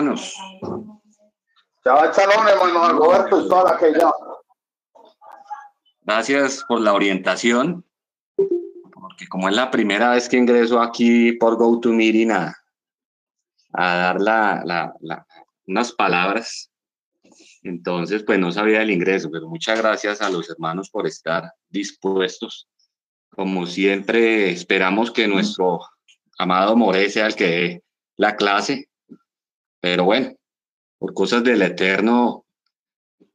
hermanos. Hermano Roberto, toda aquella. Gracias por la orientación, porque como es la primera vez que ingreso aquí por GoToMeeting a, a dar la, la, la, unas palabras, entonces pues no sabía el ingreso, pero muchas gracias a los hermanos por estar dispuestos. Como siempre, esperamos que nuestro amado More sea el que dé la clase, pero bueno, por cosas del Eterno,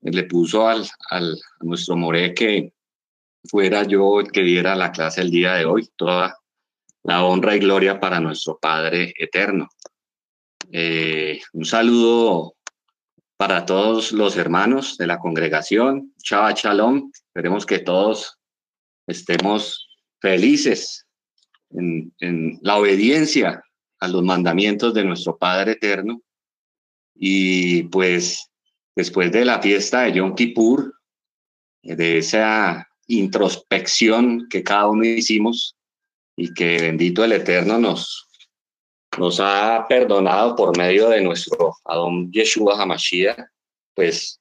le puso al, al, nuestro More que fuera yo el que diera la clase el día de hoy, toda la honra y gloria para nuestro Padre Eterno. Eh, un saludo para todos los hermanos de la congregación. Chava Shalom. Esperemos que todos estemos felices en, en, la obediencia a los mandamientos de nuestro Padre Eterno. Y pues después de la fiesta de Yom Kippur, de esa introspección que cada uno hicimos y que bendito el Eterno nos, nos ha perdonado por medio de nuestro Adón Yeshua Hamashiach, pues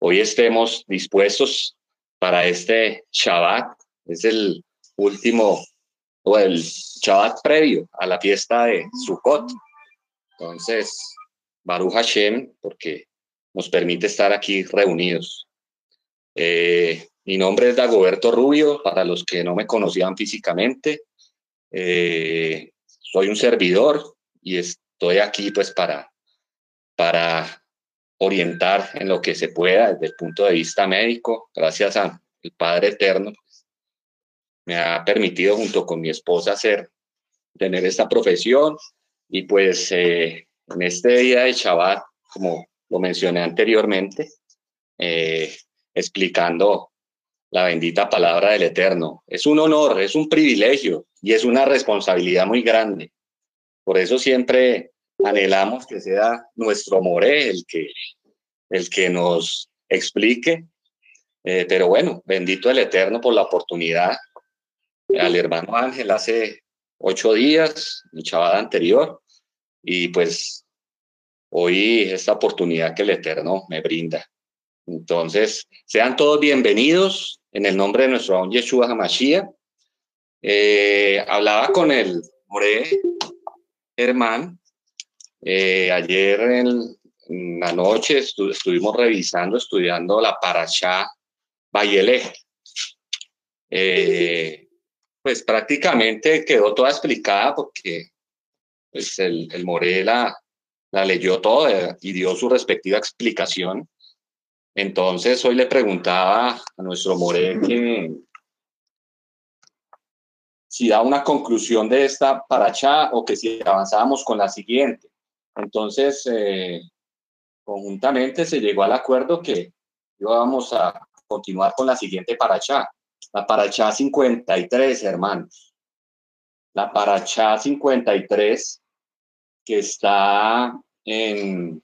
hoy estemos dispuestos para este Shabbat, es el último o el Shabbat previo a la fiesta de Sukkot. Entonces, Baruch Hashem, porque nos permite estar aquí reunidos. Eh, mi nombre es Dagoberto Rubio, para los que no me conocían físicamente. Eh, soy un servidor y estoy aquí pues para, para orientar en lo que se pueda desde el punto de vista médico. Gracias al Padre Eterno, pues, me ha permitido junto con mi esposa hacer, tener esta profesión y pues eh, en este día de Shabbat, como lo mencioné anteriormente, eh, explicando la bendita palabra del Eterno. Es un honor, es un privilegio y es una responsabilidad muy grande. Por eso siempre anhelamos que sea nuestro More el que, el que nos explique. Eh, pero bueno, bendito el Eterno por la oportunidad. Al hermano Ángel hace ocho días, mi chavada anterior, y pues hoy esta oportunidad que el Eterno me brinda. Entonces, sean todos bienvenidos en el nombre de nuestro don Yeshua Hamashiach. Eh, hablaba con el More Herman. Eh, ayer en, la noche estuvimos revisando, estudiando la Parashá Bayele. Eh, pues prácticamente quedó toda explicada porque pues el, el More la, la leyó toda y dio su respectiva explicación. Entonces hoy le preguntaba a nuestro More que si da una conclusión de esta paracha o que si avanzábamos con la siguiente. Entonces, eh, conjuntamente se llegó al acuerdo que íbamos a continuar con la siguiente paracha, la paracha 53, hermanos. La paracha 53 que está en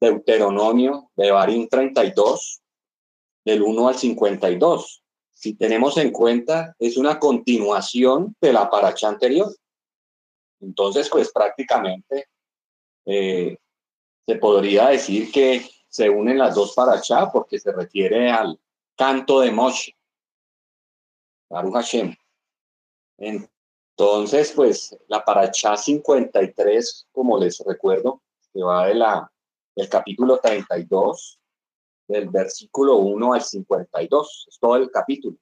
Deuteronomio de Barín 32, del 1 al 52 si tenemos en cuenta, es una continuación de la paracha anterior. Entonces, pues prácticamente eh, se podría decir que se unen las dos parachá porque se refiere al canto de Moshe. Baruch Hashem. Entonces, pues la paracha 53, como les recuerdo, que va de la, del capítulo 32 del versículo 1 al 52, es todo el capítulo.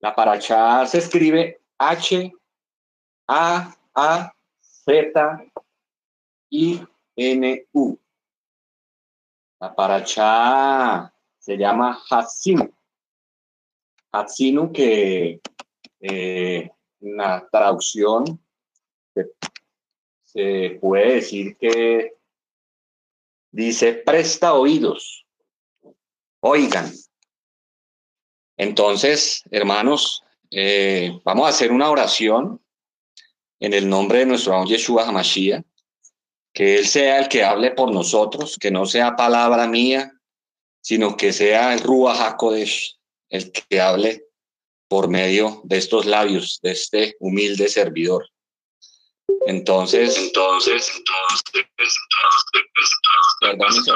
La paracha se escribe H, A, A, Z, I, N, U. La paracha se llama Hatzinu. Hatzinu que eh, en la traducción se puede decir que Dice, presta oídos, oigan. Entonces, hermanos, eh, vamos a hacer una oración en el nombre de nuestro Yeshua Hamashiach, que Él sea el que hable por nosotros, que no sea palabra mía, sino que sea el Ruach HaKodesh el que hable por medio de estos labios, de este humilde servidor. Entonces, entonces, entonces, entonces,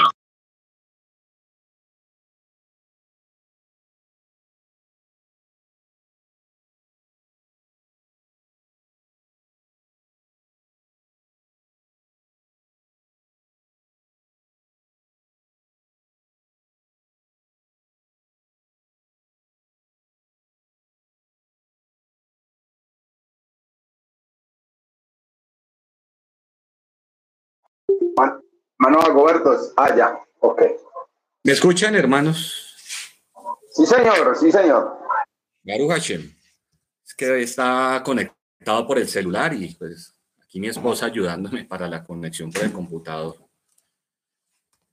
Mano Agobertos. Ah, ya. Ok. ¿Me escuchan, hermanos? Sí, señor. Sí, señor. Garu Hashem. Es que está conectado por el celular y pues aquí mi esposa ayudándome para la conexión por el computador.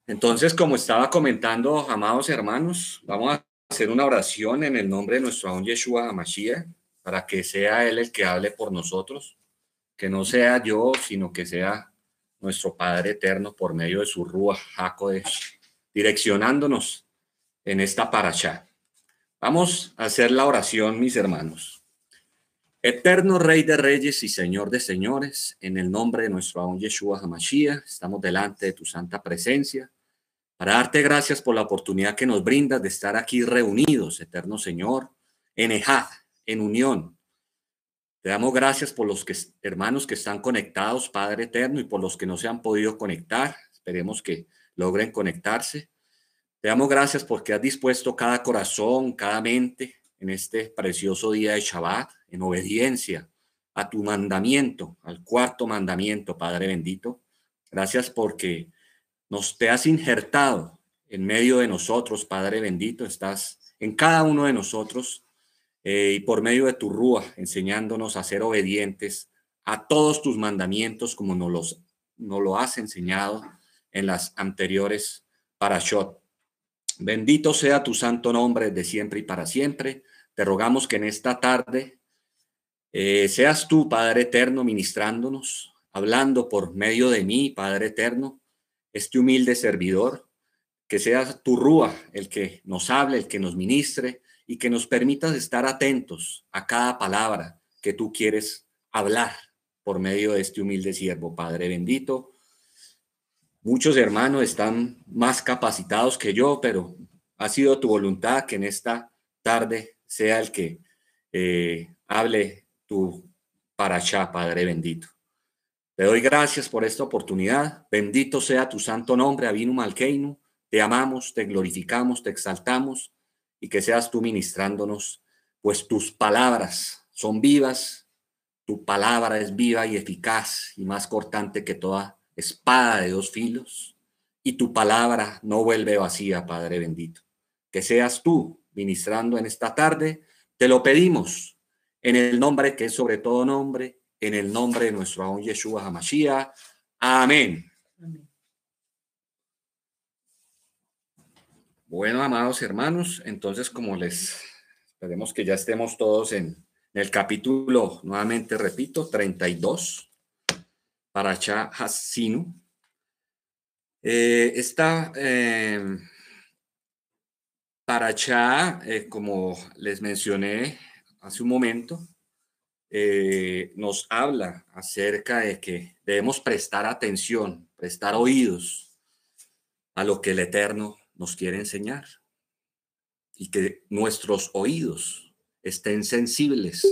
Entonces, como estaba comentando, amados hermanos, vamos a hacer una oración en el nombre de nuestro Aún Yeshua Hamashiach para que sea Él el que hable por nosotros, que no sea yo, sino que sea nuestro Padre Eterno por medio de su Rúa Hakodesh, direccionándonos en esta paracha. Vamos a hacer la oración, mis hermanos. Eterno Rey de Reyes y Señor de Señores, en el nombre de nuestro Aún Yeshua Hamashiach, estamos delante de tu santa presencia para darte gracias por la oportunidad que nos brindas de estar aquí reunidos, Eterno Señor, en Ejad, en unión, te damos gracias por los que, hermanos que están conectados, Padre Eterno, y por los que no se han podido conectar. Esperemos que logren conectarse. Te damos gracias porque has dispuesto cada corazón, cada mente en este precioso día de Shabbat, en obediencia a tu mandamiento, al cuarto mandamiento, Padre bendito. Gracias porque nos te has injertado en medio de nosotros, Padre bendito. Estás en cada uno de nosotros eh, y por medio de tu rúa, enseñándonos a ser obedientes a todos tus mandamientos como nos, los, nos lo has enseñado en las anteriores parashot. Bendito sea tu santo nombre de siempre y para siempre. Te rogamos que en esta tarde eh, seas tú, Padre Eterno, ministrándonos, hablando por medio de mí, Padre Eterno, este humilde servidor, que sea tu rúa el que nos hable, el que nos ministre, y que nos permitas estar atentos a cada palabra que tú quieres hablar por medio de este humilde siervo, Padre bendito. Muchos hermanos están más capacitados que yo, pero ha sido tu voluntad que en esta tarde sea el que eh, hable tu allá, Padre bendito. Te doy gracias por esta oportunidad. Bendito sea tu santo nombre, Avinu Malkeinu. Te amamos, te glorificamos, te exaltamos y que seas tú ministrándonos, pues tus palabras son vivas, tu palabra es viva y eficaz y más cortante que toda espada de dos filos, y tu palabra no vuelve vacía, Padre bendito. Que seas tú ministrando en esta tarde, te lo pedimos en el nombre que es sobre todo nombre, en el nombre de nuestro Aún Yeshua HaMashiach. Amén. Amén. Bueno, amados hermanos, entonces como les esperemos que ya estemos todos en, el capítulo, nuevamente repito, 32, para Cha Hassinu. Eh, esta eh, para Cha, eh, como les mencioné hace un momento, eh, nos habla acerca de que debemos prestar atención, prestar oídos a lo que el Eterno nos quiere enseñar y que nuestros oídos estén sensibles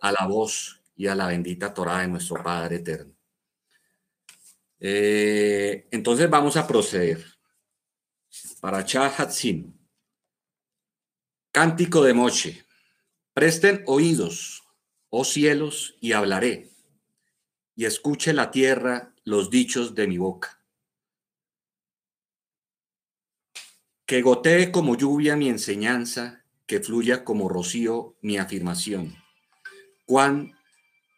a la voz y a la bendita Torah de nuestro Padre Eterno. Eh, entonces vamos a proceder. Para Chahatzin. Cántico de Moche. Presten oídos, oh cielos, y hablaré, y escuche la tierra los dichos de mi boca. Que gotee como lluvia mi enseñanza, que fluya como rocío mi afirmación. Cuán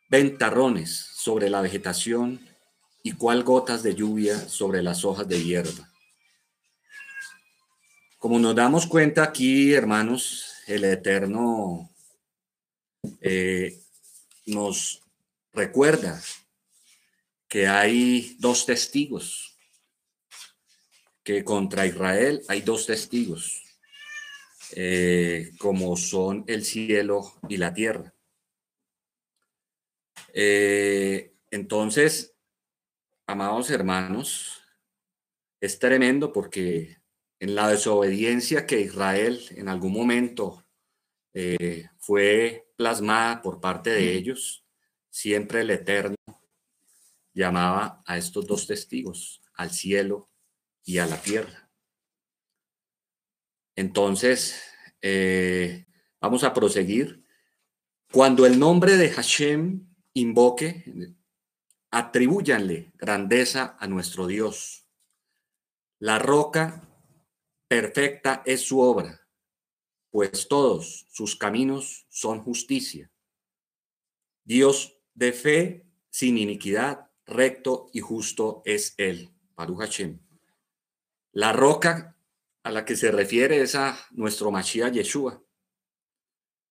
ventarrones sobre la vegetación y cuál gotas de lluvia sobre las hojas de hierba. Como nos damos cuenta aquí, hermanos, el Eterno eh, nos recuerda que hay dos testigos que contra Israel hay dos testigos, eh, como son el cielo y la tierra. Eh, entonces, amados hermanos, es tremendo porque en la desobediencia que Israel en algún momento eh, fue plasmada por parte de ellos, siempre el Eterno llamaba a estos dos testigos, al cielo y a la tierra. Entonces, eh, vamos a proseguir. Cuando el nombre de Hashem invoque, atribúyanle grandeza a nuestro Dios. La roca perfecta es su obra, pues todos sus caminos son justicia. Dios de fe sin iniquidad, recto y justo es Él, Baruch Hashem. La roca a la que se refiere es a nuestro Mashiach Yeshua.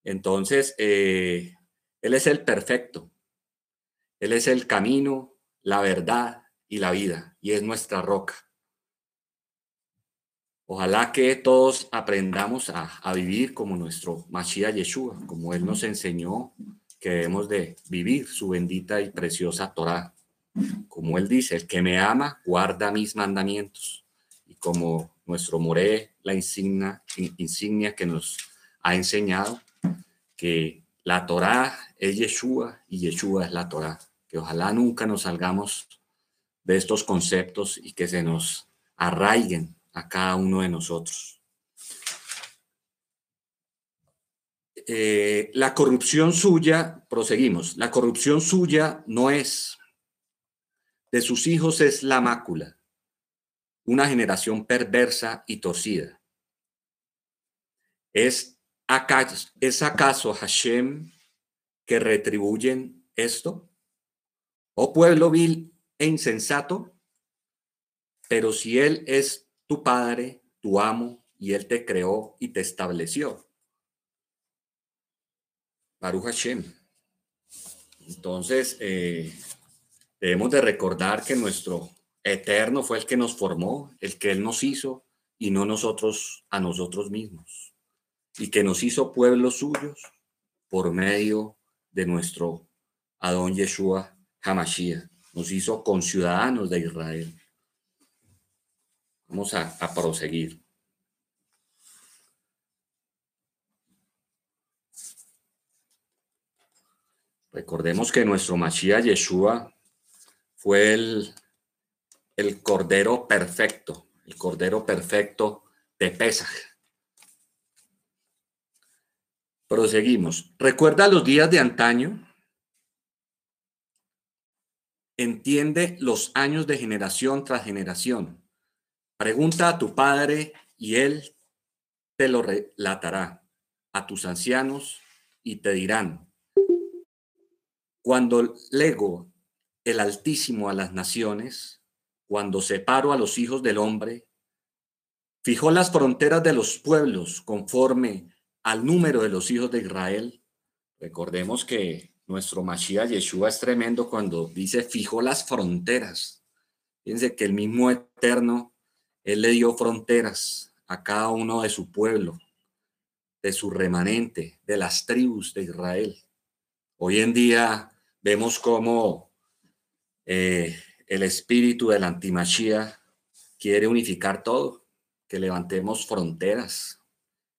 Entonces, eh, Él es el perfecto. Él es el camino, la verdad y la vida, y es nuestra roca. Ojalá que todos aprendamos a, vivir como nuestro Mashiach Yeshua, como Él nos enseñó que debemos de vivir su bendita y preciosa Torah. Como Él dice, el que me ama guarda mis mandamientos. Y como nuestro Moré, la insignia, insignia que nos ha enseñado, que la Torah es Yeshua y Yeshua es la Torah. Que ojalá nunca nos salgamos de estos conceptos y que se nos arraiguen a cada uno de nosotros. Eh, la corrupción suya, proseguimos, la corrupción suya no es, de sus hijos es la mácula, una generación perversa y torcida. ¿Es acaso, ¿Es acaso Hashem que retribuyen esto? ¿Oh pueblo vil e insensato? Pero si Él es tu Padre, tu amo, y Él te creó y te estableció. Baruch Hashem. Entonces, eh, debemos de recordar que nuestro eterno fue el que nos formó, el que Él nos hizo y no nosotros a nosotros mismos. Y que nos hizo pueblos suyos por medio de nuestro Adón Yeshua Hamashiach. Nos hizo conciudadanos de Israel. Vamos a, proseguir. Recordemos que nuestro Mashiach Yeshua fue el, el cordero perfecto, el cordero perfecto de Pesaj. Proseguimos. ¿Recuerda los días de antaño? Entiende los años de generación tras generación. Pregunta a tu padre y él te lo relatará a tus ancianos y te dirán, cuando lego el Altísimo a las naciones, cuando separo a los hijos del hombre, fijó las fronteras de los pueblos conforme al número de los hijos de Israel. Recordemos que nuestro Mashiach Yeshua es tremendo cuando dice fijó las fronteras. Fíjense que el mismo Eterno él le dio fronteras a cada uno de su pueblo, de su remanente, de las tribus de Israel. Hoy en día vemos cómo eh, el espíritu del antimachía quiere unificar todo, que levantemos fronteras,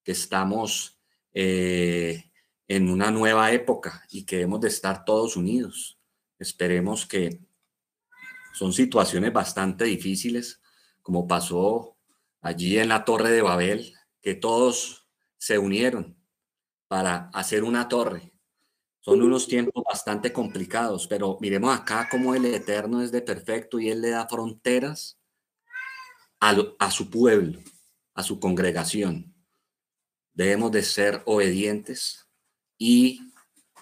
que estamos eh, en una nueva época y que debemos de estar todos unidos. Esperemos que son situaciones bastante difíciles, como pasó allí en la Torre de Babel, que todos se unieron para hacer una torre. Son unos tiempos bastante complicados, pero miremos acá cómo el Eterno es de perfecto y Él le da fronteras a, a su pueblo, a su congregación. Debemos de ser obedientes y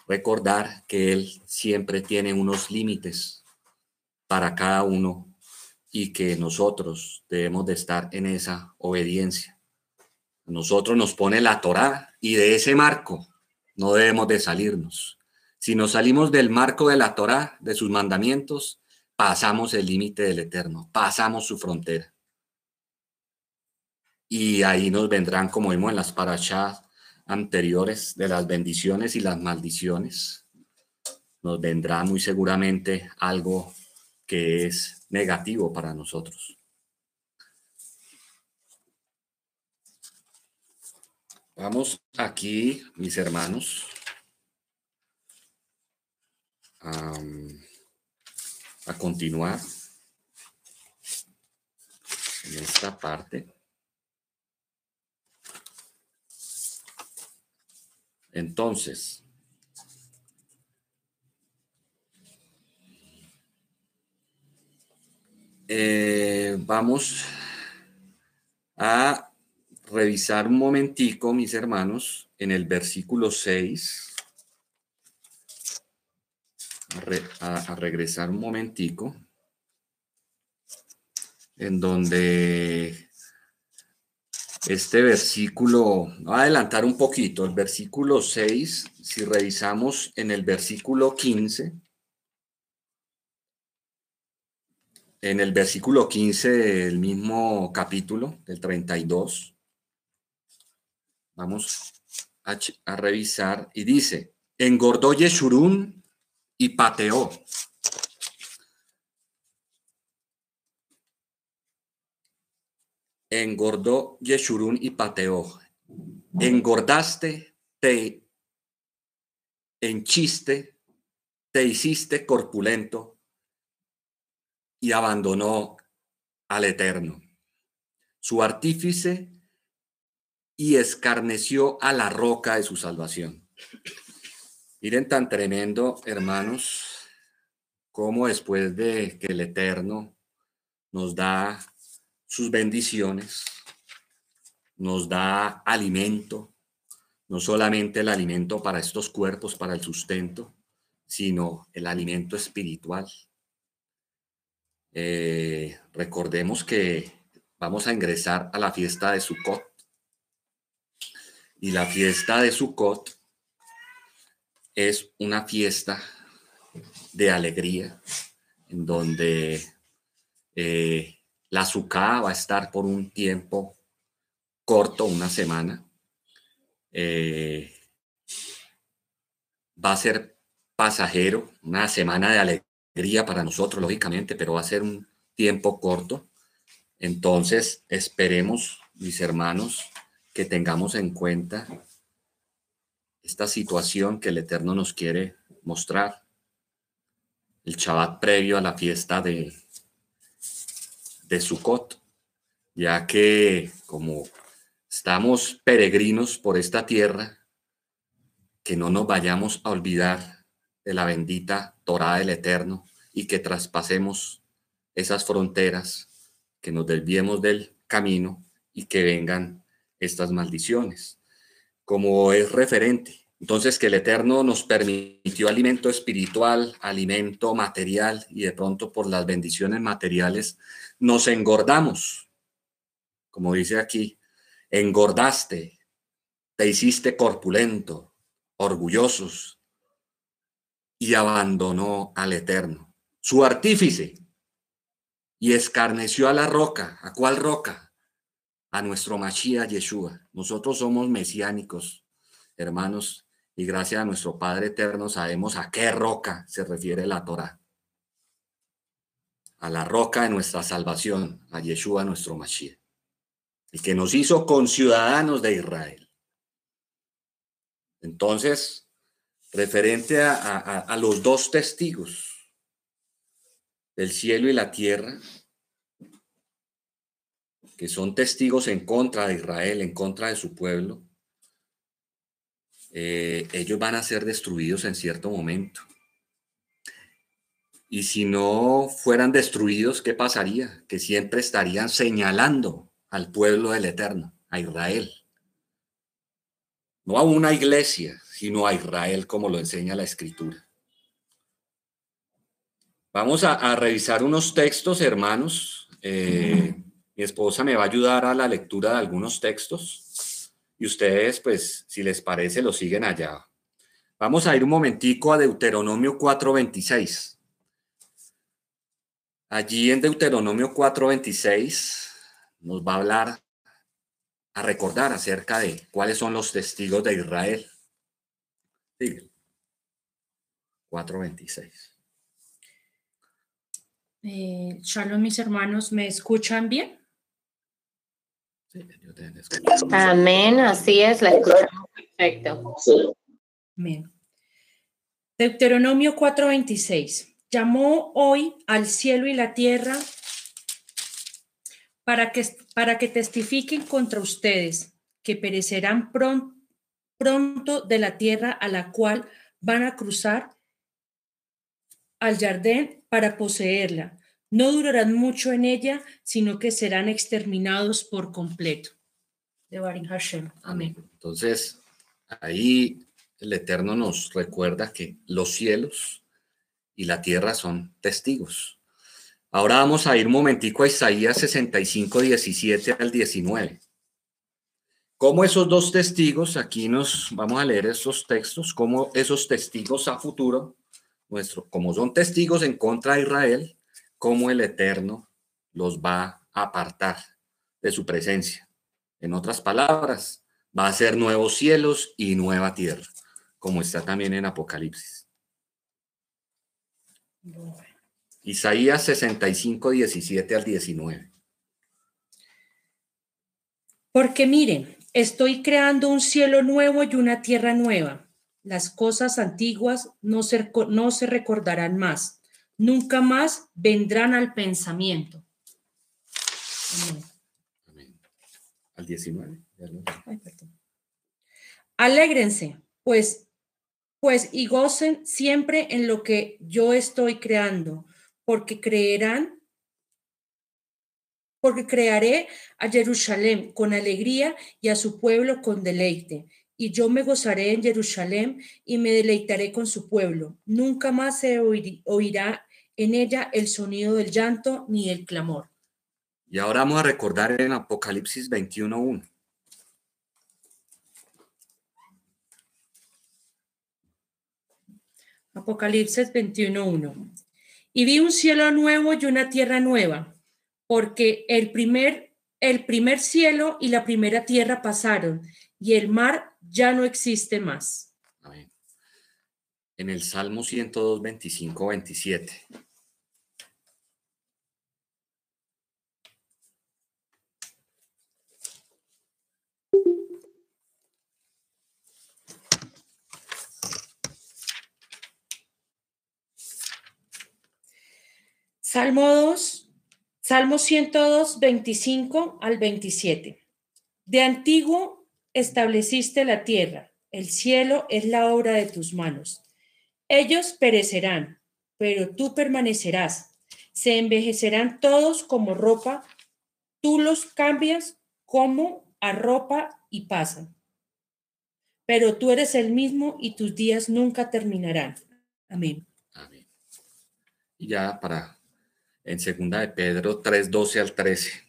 recordar que Él siempre tiene unos límites para cada uno y que nosotros debemos de estar en esa obediencia. Nosotros nos pone la Torá y de ese marco no debemos de salirnos. Si nos salimos del marco de la Torá, de sus mandamientos, pasamos el límite del Eterno, pasamos su frontera. Y ahí nos vendrán, como vimos en las parachas anteriores, de las bendiciones y las maldiciones. nos vendrá muy seguramente algo que es negativo para nosotros. Vamos aquí, mis hermanos, a, continuar en esta parte. Entonces, eh, vamos a revisar un momentico, mis hermanos, en el versículo 6. A, regresar un momentico, en donde este versículo, voy a adelantar un poquito, el versículo 6, si revisamos en el versículo 15, en el versículo 15 del mismo capítulo, del 32, vamos a, revisar. Y dice, engordó Yeshurún y pateó engordó Yeshurún y pateó. Engordaste, te enchiste, te hiciste corpulento y abandonó al Eterno, su artífice, y escarneció a la roca de su salvación. Miren tan tremendo, hermanos, como después de que el Eterno nos da sus bendiciones, nos da alimento, no solamente el alimento para estos cuerpos, para el sustento, sino el alimento espiritual. Eh, recordemos que vamos a ingresar a la fiesta de Sukkot. Y la fiesta de Sukkot es una fiesta de alegría, en donde eh, la azúcar va a estar por un tiempo corto, una semana. Eh, va a ser pasajero, una semana de alegría para nosotros, lógicamente, pero va a ser un tiempo corto. Entonces, esperemos, mis hermanos, que tengamos en cuenta esta situación que el Eterno nos quiere mostrar. El Shabbat previo a la fiesta de, de Sukkot, ya que como estamos peregrinos por esta tierra, que no nos vayamos a olvidar de la bendita Torah del Eterno y que traspasemos esas fronteras, que nos desviemos del camino y que vengan estas maldiciones. Como es referente entonces, que el Eterno nos permitió alimento espiritual, alimento material y de pronto por las bendiciones materiales nos engordamos. Como dice aquí, engordaste, te hiciste corpulento, orgullosos y abandonó al Eterno, su artífice, y escarneció a la roca. ¿A cuál roca? A nuestro Mashiach Yeshua. Nosotros somos mesiánicos, hermanos, y gracias a nuestro Padre Eterno sabemos a qué roca se refiere la Torah. A la roca de nuestra salvación, a Yeshua nuestro Mashiach, el que nos hizo conciudadanos de Israel. Entonces, referente a, a los dos testigos del cielo y la tierra, que son testigos en contra de Israel, en contra de su pueblo, eh, ellos van a ser destruidos en cierto momento. Y si no fueran destruidos, ¿qué pasaría? Que siempre estarían señalando al pueblo del Eterno, a Israel. No a una iglesia, sino a Israel, como lo enseña la Escritura. Vamos a, revisar unos textos, hermanos. Eh, mi esposa me va a ayudar a la lectura de algunos textos y ustedes, pues, si les parece, lo siguen allá. Vamos a ir un momentico a Deuteronomio 4.26. Allí en Deuteronomio 4.26 nos va a hablar, a recordar acerca de cuáles son los testigos de Israel. 4.26. Eh, shalom, mis hermanos, ¿me escuchan bien? Sí, ellos deben escuchar. Amén, así es, la escuchamos perfecto. Amén. Deuteronomio 4:26. Llamó hoy al cielo y la tierra para que, para que testifiquen contra ustedes, que perecerán pron- pronto de la tierra a la cual van a cruzar al Jardín para poseerla. No durarán mucho en ella, sino que serán exterminados por completo. De Barim Hashem. Amén. Entonces, ahí el Eterno nos recuerda que los cielos y la tierra son testigos. Ahora vamos a ir un momentico a Isaías 65, 17 al 19. Como esos dos testigos, aquí nos vamos a leer esos textos, como esos testigos a futuro, nuestro, como son testigos en contra de Israel, cómo el Eterno los va a apartar de su presencia. En otras palabras, va a ser nuevos cielos y nueva tierra, como está también en Apocalipsis. Isaías 65, 17 al 19. Porque miren, estoy creando un cielo nuevo y una tierra nueva. Las cosas antiguas no se, no se recordarán más. Nunca más vendrán al pensamiento. Amén. Amén. Al 19. ya lo- Ay. Alégrense, pues, pues y gocen siempre en lo que yo estoy creando, porque creerán, porque crearé a Jerusalén con alegría y a su pueblo con deleite. Y yo me gozaré en Jerusalén y me deleitaré con su pueblo. Nunca más se oirá en ella el sonido del llanto ni el clamor. Y ahora vamos a recordar en Apocalipsis 21, 1. Apocalipsis 21.1. Y vi un cielo nuevo y una tierra nueva, porque el primer, el primer cielo y la primera tierra pasaron, y el mar ya no existe más. Amén. En el Salmo 102, 25, 27. Salmo 2, Salmo 102, 25 al 27. De antiguo estableciste la tierra, el cielo es la obra de tus manos. Ellos perecerán, pero tú permanecerás. Se envejecerán todos como ropa, tú los cambias como a ropa y pasan. Pero tú eres el mismo y tus días nunca terminarán. Amén. Amén. Y ya para en segunda de Pedro 3, 12 al 13.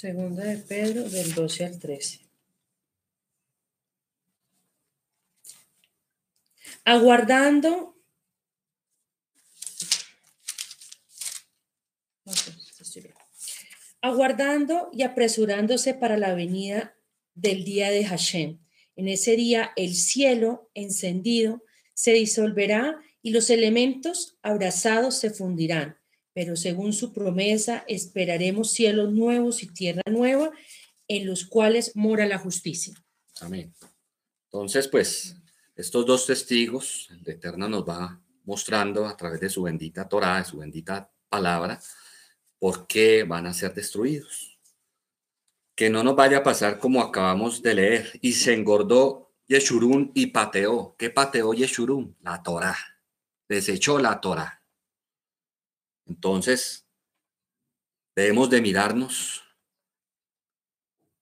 Segunda de Pedro, del 12 al 13. Aguardando. Bien. Aguardando y apresurándose para la venida del día de Hashem. En ese día el cielo encendido se disolverá y los elementos abrazados se fundirán pero según su promesa esperaremos cielos nuevos y tierra nueva en los cuales mora la justicia. Amén. Entonces, pues, estos dos testigos, el Eterno nos va mostrando a través de su bendita Torah, de su bendita palabra, por qué van a ser destruidos. Que no nos vaya a pasar como acabamos de leer. Y se engordó Yeshurun y pateó. ¿Qué pateó Yeshurun? La Torah. Desechó la Torah. Entonces, debemos de mirarnos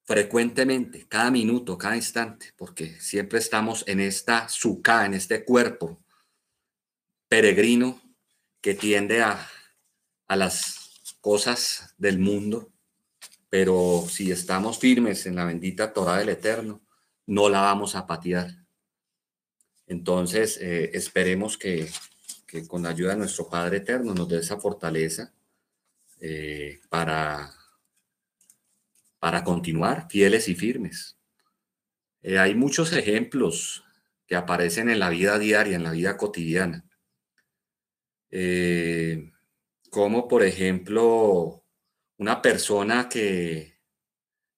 frecuentemente, cada minuto, cada instante, porque siempre estamos en esta suca, en este cuerpo peregrino que tiende a, a las cosas del mundo, pero si estamos firmes en la bendita Torah del Eterno, no la vamos a patear. Entonces, eh, esperemos que, que con la ayuda de nuestro Padre Eterno nos dé esa fortaleza eh, para para continuar fieles y firmes. Eh, hay muchos ejemplos que aparecen en la vida diaria, en la vida cotidiana. Eh, como por ejemplo una persona que,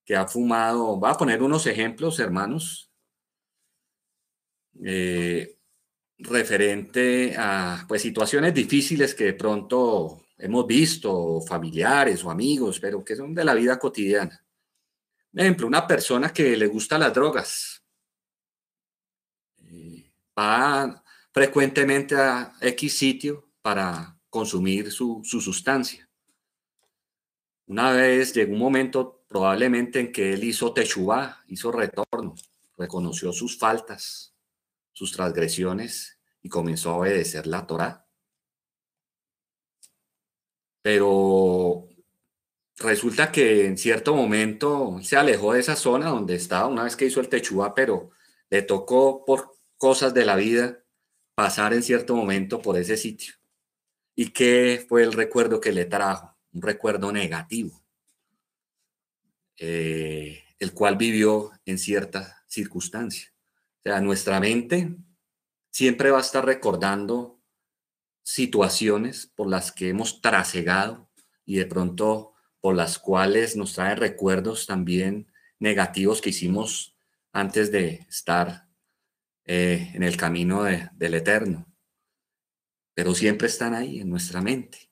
que ha fumado, va a poner unos ejemplos, hermanos, referente a pues, situaciones difíciles que de pronto hemos visto, familiares o amigos, pero que son de la vida cotidiana. Por ejemplo, una persona que le gusta las drogas, eh, va frecuentemente a X sitio para consumir su, su sustancia. Una vez llegó un momento probablemente en que él hizo techubá, hizo retorno, reconoció sus faltas, sus transgresiones y comenzó a obedecer la Torá. Pero resulta que en cierto momento se alejó de esa zona donde estaba una vez que hizo el techubá, pero le tocó por cosas de la vida pasar en cierto momento por ese sitio. ¿Y qué fue el recuerdo que le trajo? Un recuerdo negativo, eh, el cual vivió en cierta circunstancia. O sea, nuestra mente siempre va a estar recordando situaciones por las que hemos trasegado y de pronto por las cuales nos trae recuerdos también negativos que hicimos antes de estar eh, en el camino del eterno pero siempre están ahí en nuestra mente.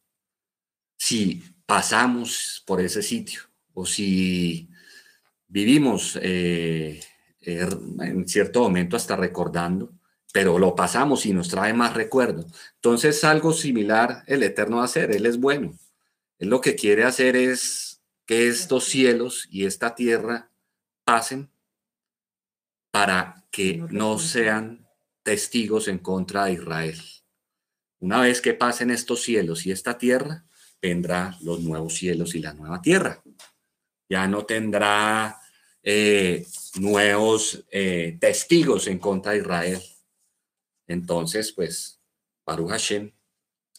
Si pasamos por ese sitio o si vivimos eh, er, en cierto momento hasta recordando, pero lo pasamos y nos trae más recuerdo. Entonces algo similar el Eterno va a hacer, Él es bueno. Él lo que quiere hacer es que estos cielos y esta tierra pasen para que no sean testigos en contra de Israel. Una vez que pasen estos cielos y esta tierra, vendrá los nuevos cielos y la nueva tierra. Ya no tendrá eh, nuevos eh, testigos en contra de Israel. Entonces, pues, Baruch Hashem,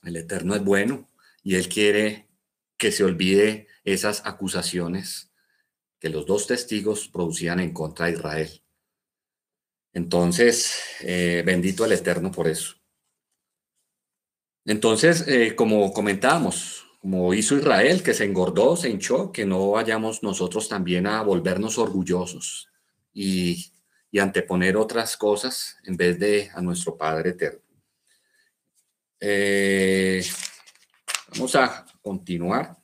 el Eterno es bueno y Él quiere que se olvide esas acusaciones que los dos testigos producían en contra de Israel. Entonces, eh, bendito el Eterno por eso. Entonces, eh, como comentábamos, como hizo Israel, que se engordó, se hinchó, que no vayamos nosotros también a volvernos orgullosos y, anteponer otras cosas en vez de a nuestro Padre Eterno. Eh, vamos a continuar.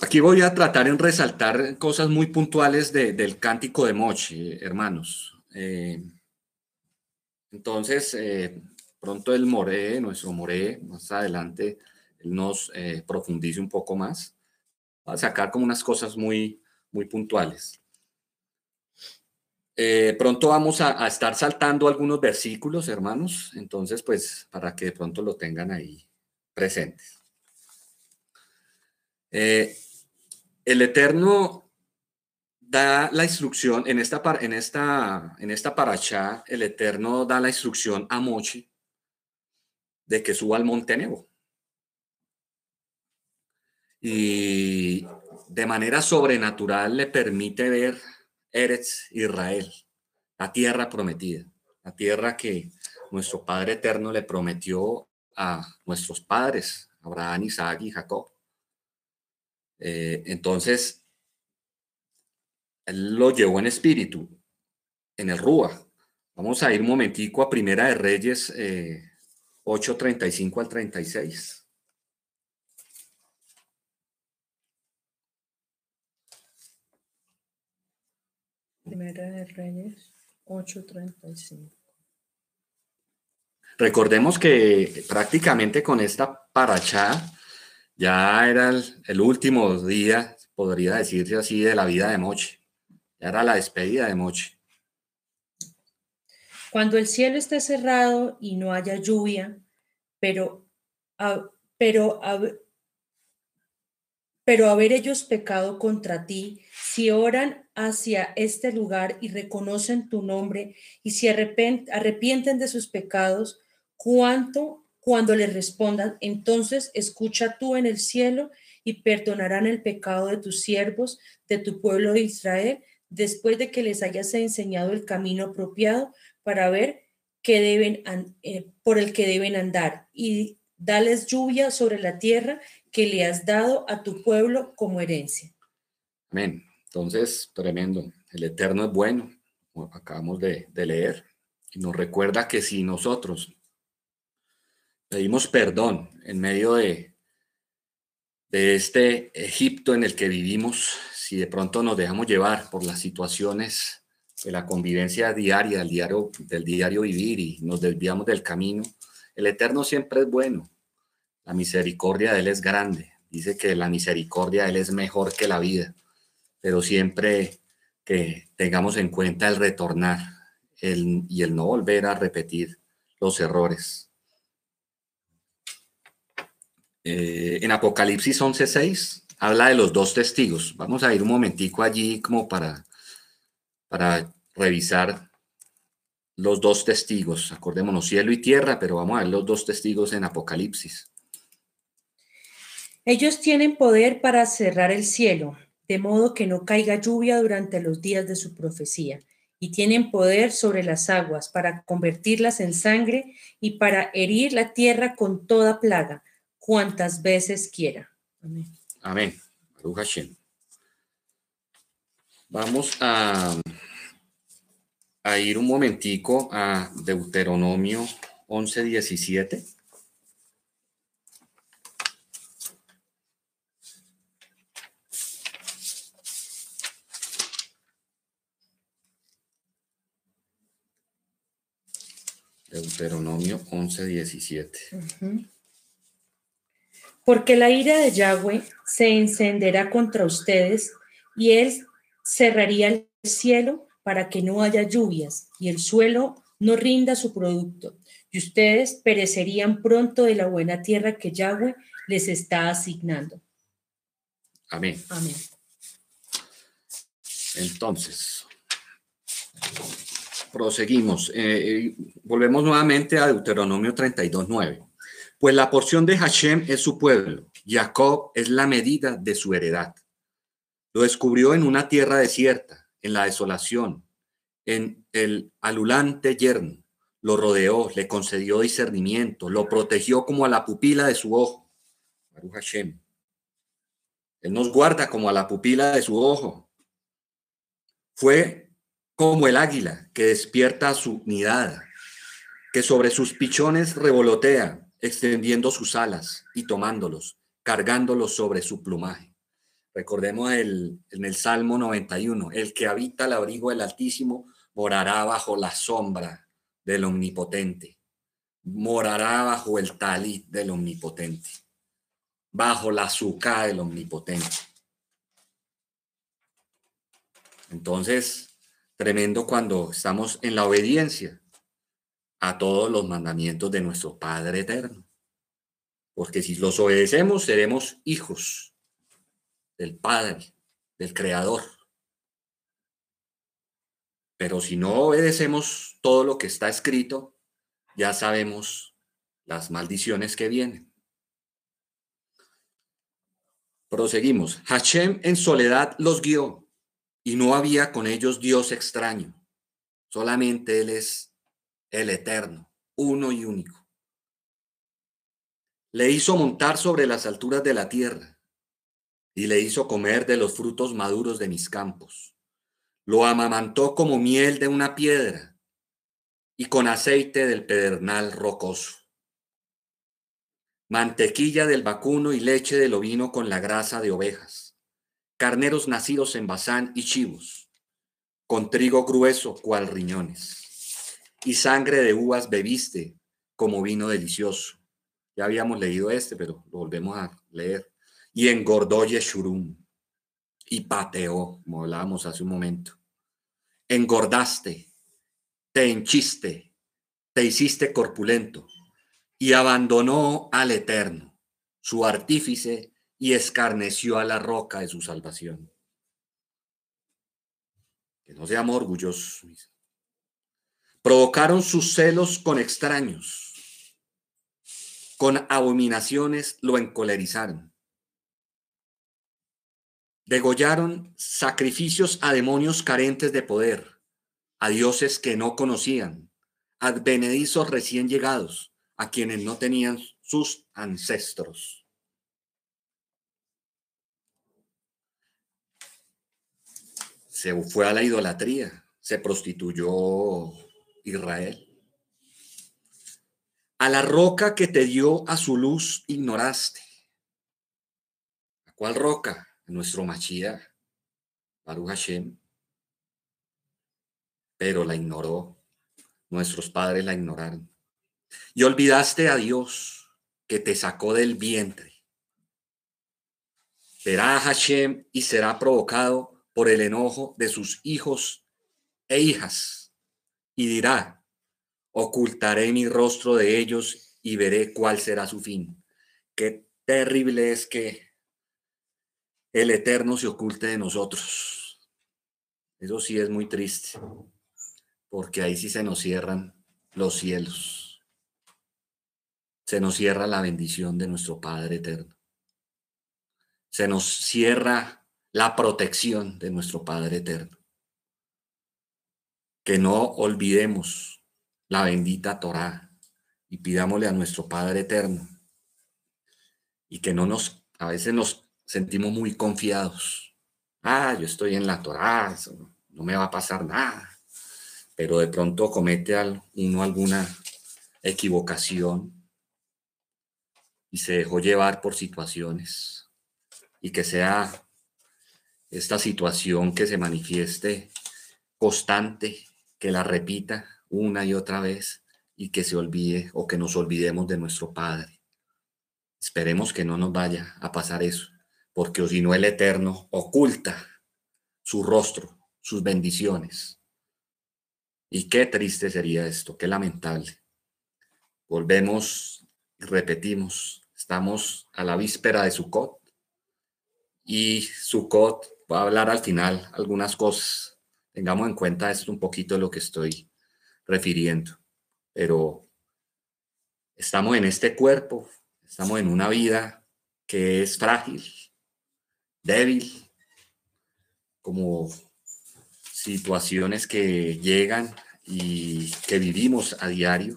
Aquí voy a tratar en resaltar cosas muy puntuales del cántico de Mochi, hermanos. Eh, entonces, pronto el Moré, nuestro Moré, más adelante, él nos eh, profundice un poco más. Va a sacar como unas cosas muy, muy puntuales. Eh, pronto vamos a, estar saltando algunos versículos, hermanos, entonces, pues, para que de pronto lo tengan ahí presentes. Eh, el Eterno da la instrucción, en esta, en esta, en esta paracha, el Eterno da la instrucción a Mochi de que suba al monte Nebo. Y de manera sobrenatural le permite ver Eretz Israel, la tierra prometida, la tierra que nuestro Padre Eterno le prometió a nuestros padres, Abraham, Isaac y Jacob. Eh, entonces, él lo llevó en espíritu, en el Rúa. Vamos a ir un momentico a Primera de Reyes eh, 8.35 al 36. Primera de Reyes 8.35. Recordemos que prácticamente con esta paracha ya era el, último día, podría decirse así, de la vida de Moche. Ya era la despedida de Moche. Cuando el cielo esté cerrado y no haya lluvia, pero, pero, pero haber ellos pecado contra ti, si oran hacia este lugar y reconocen tu nombre y si arrepienten de sus pecados, cuánto cuando les respondan, entonces escucha tú en el cielo y perdonarán el pecado de tus siervos, de tu pueblo de Israel, después de que les hayas enseñado el camino apropiado para ver que deben, eh, por el que deben andar y dales lluvia sobre la tierra que le has dado a tu pueblo como herencia. Amén. Entonces, tremendo. El Eterno es bueno, acabamos de, de leer, y nos recuerda que si nosotros pedimos perdón en medio de, de este Egipto en el que vivimos, si de pronto nos dejamos llevar por las situaciones de la convivencia diaria, del diario, del diario vivir y nos desviamos del camino, el Eterno siempre es bueno. La misericordia de Él es grande. Dice que la misericordia de Él es mejor que la vida, pero siempre que tengamos en cuenta el retornar el, y el no volver a repetir los errores. Eh, en Apocalipsis 11:6 habla de los dos testigos. Vamos a ir un momentico allí como para, para revisar los dos testigos. Acordémonos, cielo y tierra, pero vamos a ver los dos testigos en Apocalipsis. Ellos tienen poder para cerrar el cielo, de modo que no caiga lluvia durante los días de su profecía, y tienen poder sobre las aguas para convertirlas en sangre y para herir la tierra con toda plaga, cuantas veces quiera. Amén. Amén. Vamos a, a ir un momentico a Deuteronomio 11, 17. Deuteronomio 11, 17. Porque la ira de Yahweh se encenderá contra ustedes y él cerraría el cielo para que no haya lluvias y el suelo no rinda su producto. Y ustedes perecerían pronto de la buena tierra que Yahweh les está asignando. Amén. Amén. Entonces, proseguimos. Eh, volvemos nuevamente a Deuteronomio 32.9. Pues la porción de Hashem es su pueblo, Jacob es la medida de su heredad. Lo descubrió en una tierra desierta, en la desolación, en el alulante yerno. Lo rodeó, le concedió discernimiento, lo protegió como a la pupila de su ojo. Baruch Hashem. Él nos guarda como a la pupila de su ojo. Fue como el águila que despierta su nidada, que sobre sus pichones revolotea, extendiendo sus alas y tomándolos, cargándolos sobre su plumaje. Recordemos el, en el Salmo 91, el que habita el abrigo del Altísimo morará bajo la sombra del Omnipotente, morará bajo el talit del Omnipotente, bajo la azúcar del Omnipotente. Entonces, Tremendo cuando estamos en la obediencia a todos los mandamientos de nuestro Padre Eterno. Porque si los obedecemos, seremos hijos del Padre, del Creador. Pero si no obedecemos todo lo que está escrito, ya sabemos las maldiciones que vienen. Proseguimos. Hashem en soledad los guió y no había con ellos Dios extraño. Solamente Él es el eterno, uno y único. Le hizo montar sobre las alturas de la tierra y le hizo comer de los frutos maduros de mis campos. Lo amamantó como miel de una piedra y con aceite del pedernal rocoso. Mantequilla del vacuno y leche del ovino con la grasa de ovejas carneros nacidos en Bazán y chivos, con trigo grueso cual riñones, y sangre de uvas bebiste como vino delicioso. Ya habíamos leído este, pero lo volvemos a leer. Y engordó Yeshurum y pateó, como hablábamos hace un momento. Engordaste, te henchiste, te hiciste corpulento y abandonó al Eterno, su artífice y escarneció a la roca de su salvación. Que no seamos orgullosos. Provocaron sus celos con extraños, con abominaciones lo encolerizaron. Degollaron sacrificios a demonios carentes de poder, a dioses que no conocían, advenedizos recién llegados, a quienes no tenían sus ancestros. Se fue a la idolatría, se prostituyó Israel. A la roca que te dio a su luz ignoraste. ¿A cuál roca? Nuestro Mashiach, Baruch Hashem. Pero la ignoró. Nuestros padres la ignoraron. Y olvidaste a Dios que te sacó del vientre. Verá Hashem y será provocado por el enojo de sus hijos e hijas. Y dirá, ocultaré mi rostro de ellos y veré cuál será su fin. Qué terrible es que el Eterno se oculte de nosotros. Eso sí es muy triste, porque ahí sí se nos cierran los cielos. Se nos cierra la bendición de nuestro Padre Eterno. Se nos cierra la protección de nuestro Padre Eterno. Que no olvidemos la bendita Torá y pidámosle a nuestro Padre Eterno y que no nos, a veces nos sentimos muy confiados. Ah, yo estoy en la Torá, no me va a pasar nada. Pero de pronto comete uno alguna equivocación y se dejó llevar por situaciones y que sea esta situación que se manifieste constante, que la repita una y otra vez y que se olvide o que nos olvidemos de nuestro Padre. Esperemos que no nos vaya a pasar eso, porque si no el Eterno oculta su rostro, sus bendiciones. Y qué triste sería esto, qué lamentable. Volvemos y repetimos, estamos a la víspera de Sukkot y Sukkot va a hablar al final algunas cosas. Tengamos en cuenta esto un poquito de lo que estoy refiriendo. Pero estamos en este cuerpo, estamos en una vida que es frágil, débil, como situaciones que llegan y que vivimos a diario,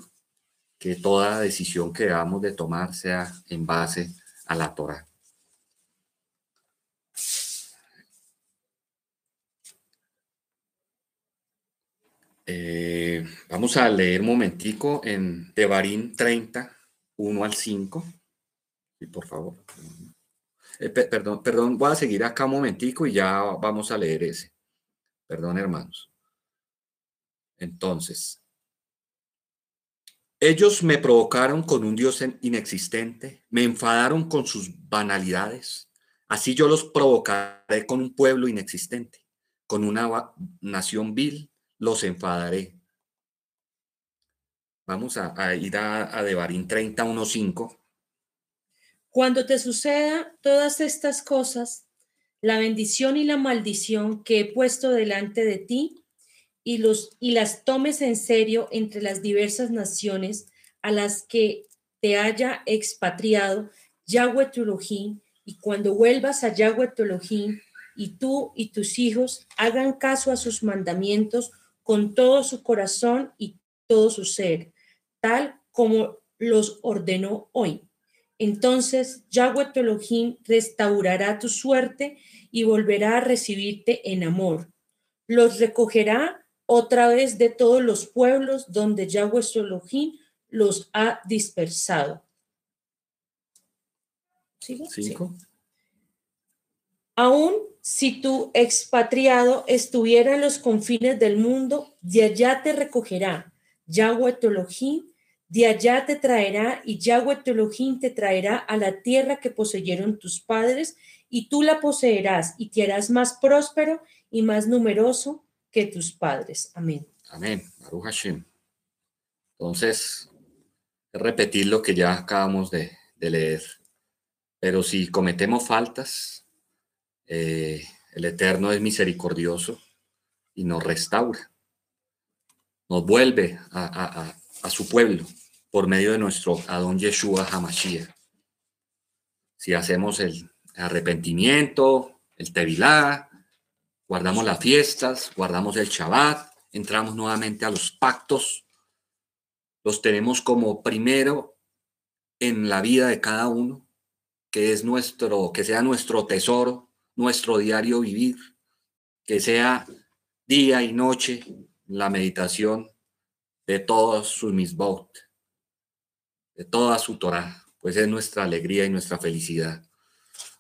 que toda decisión que debamos de tomar sea en base a la Torah. Eh, vamos a leer un momentico en Devarim 30, 1 al 5. Sí, por favor. Eh, perdón, perdón, voy a seguir acá un momentico y ya vamos a leer ese. Perdón, hermanos. Entonces, ellos me provocaron con un Dios inexistente, me enfadaron con sus banalidades. Así yo los provocaré con un pueblo inexistente, con una nación vil los enfadaré. Vamos a, ir a, a Devarim 31.5. Cuando te suceda todas estas cosas, la bendición y la maldición que he puesto delante de ti, y, los, y las tomes en serio entre las diversas naciones a las que te haya expatriado Yahweh tu y cuando vuelvas a Yahweh tu y tú y tus hijos hagan caso a sus mandamientos con todo su corazón y todo su ser, tal como los ordenó hoy. Entonces Yahweh tu Elohim restaurará tu suerte y volverá a recibirte en amor. Los recogerá otra vez de todos los pueblos donde Yahweh tu Elohim los ha dispersado. ¿Cinco? Aún si tu expatriado estuviera en los confines del mundo, de allá te recogerá Yahweh Elohim, de allá te traerá y Yahweh Elohim te traerá a la tierra que poseyeron tus padres y tú la poseerás y te harás más próspero y más numeroso que tus padres. Amén. Amén. Baruch Hashem. Entonces, repetir lo que ya acabamos de leer. Pero si cometemos faltas, eh, el Eterno es misericordioso y nos restaura. Nos vuelve a, su pueblo por medio de nuestro Adón Yeshua Hamashiach. Si hacemos el arrepentimiento, el Tevilá, guardamos las fiestas, guardamos el Shabbat, entramos nuevamente a los pactos, los tenemos como primero en la vida de cada uno, que es nuestro, que sea nuestro tesoro, nuestro diario vivir, que sea día y noche la meditación de todos sus misbot, de toda su Torah, pues es nuestra alegría y nuestra felicidad.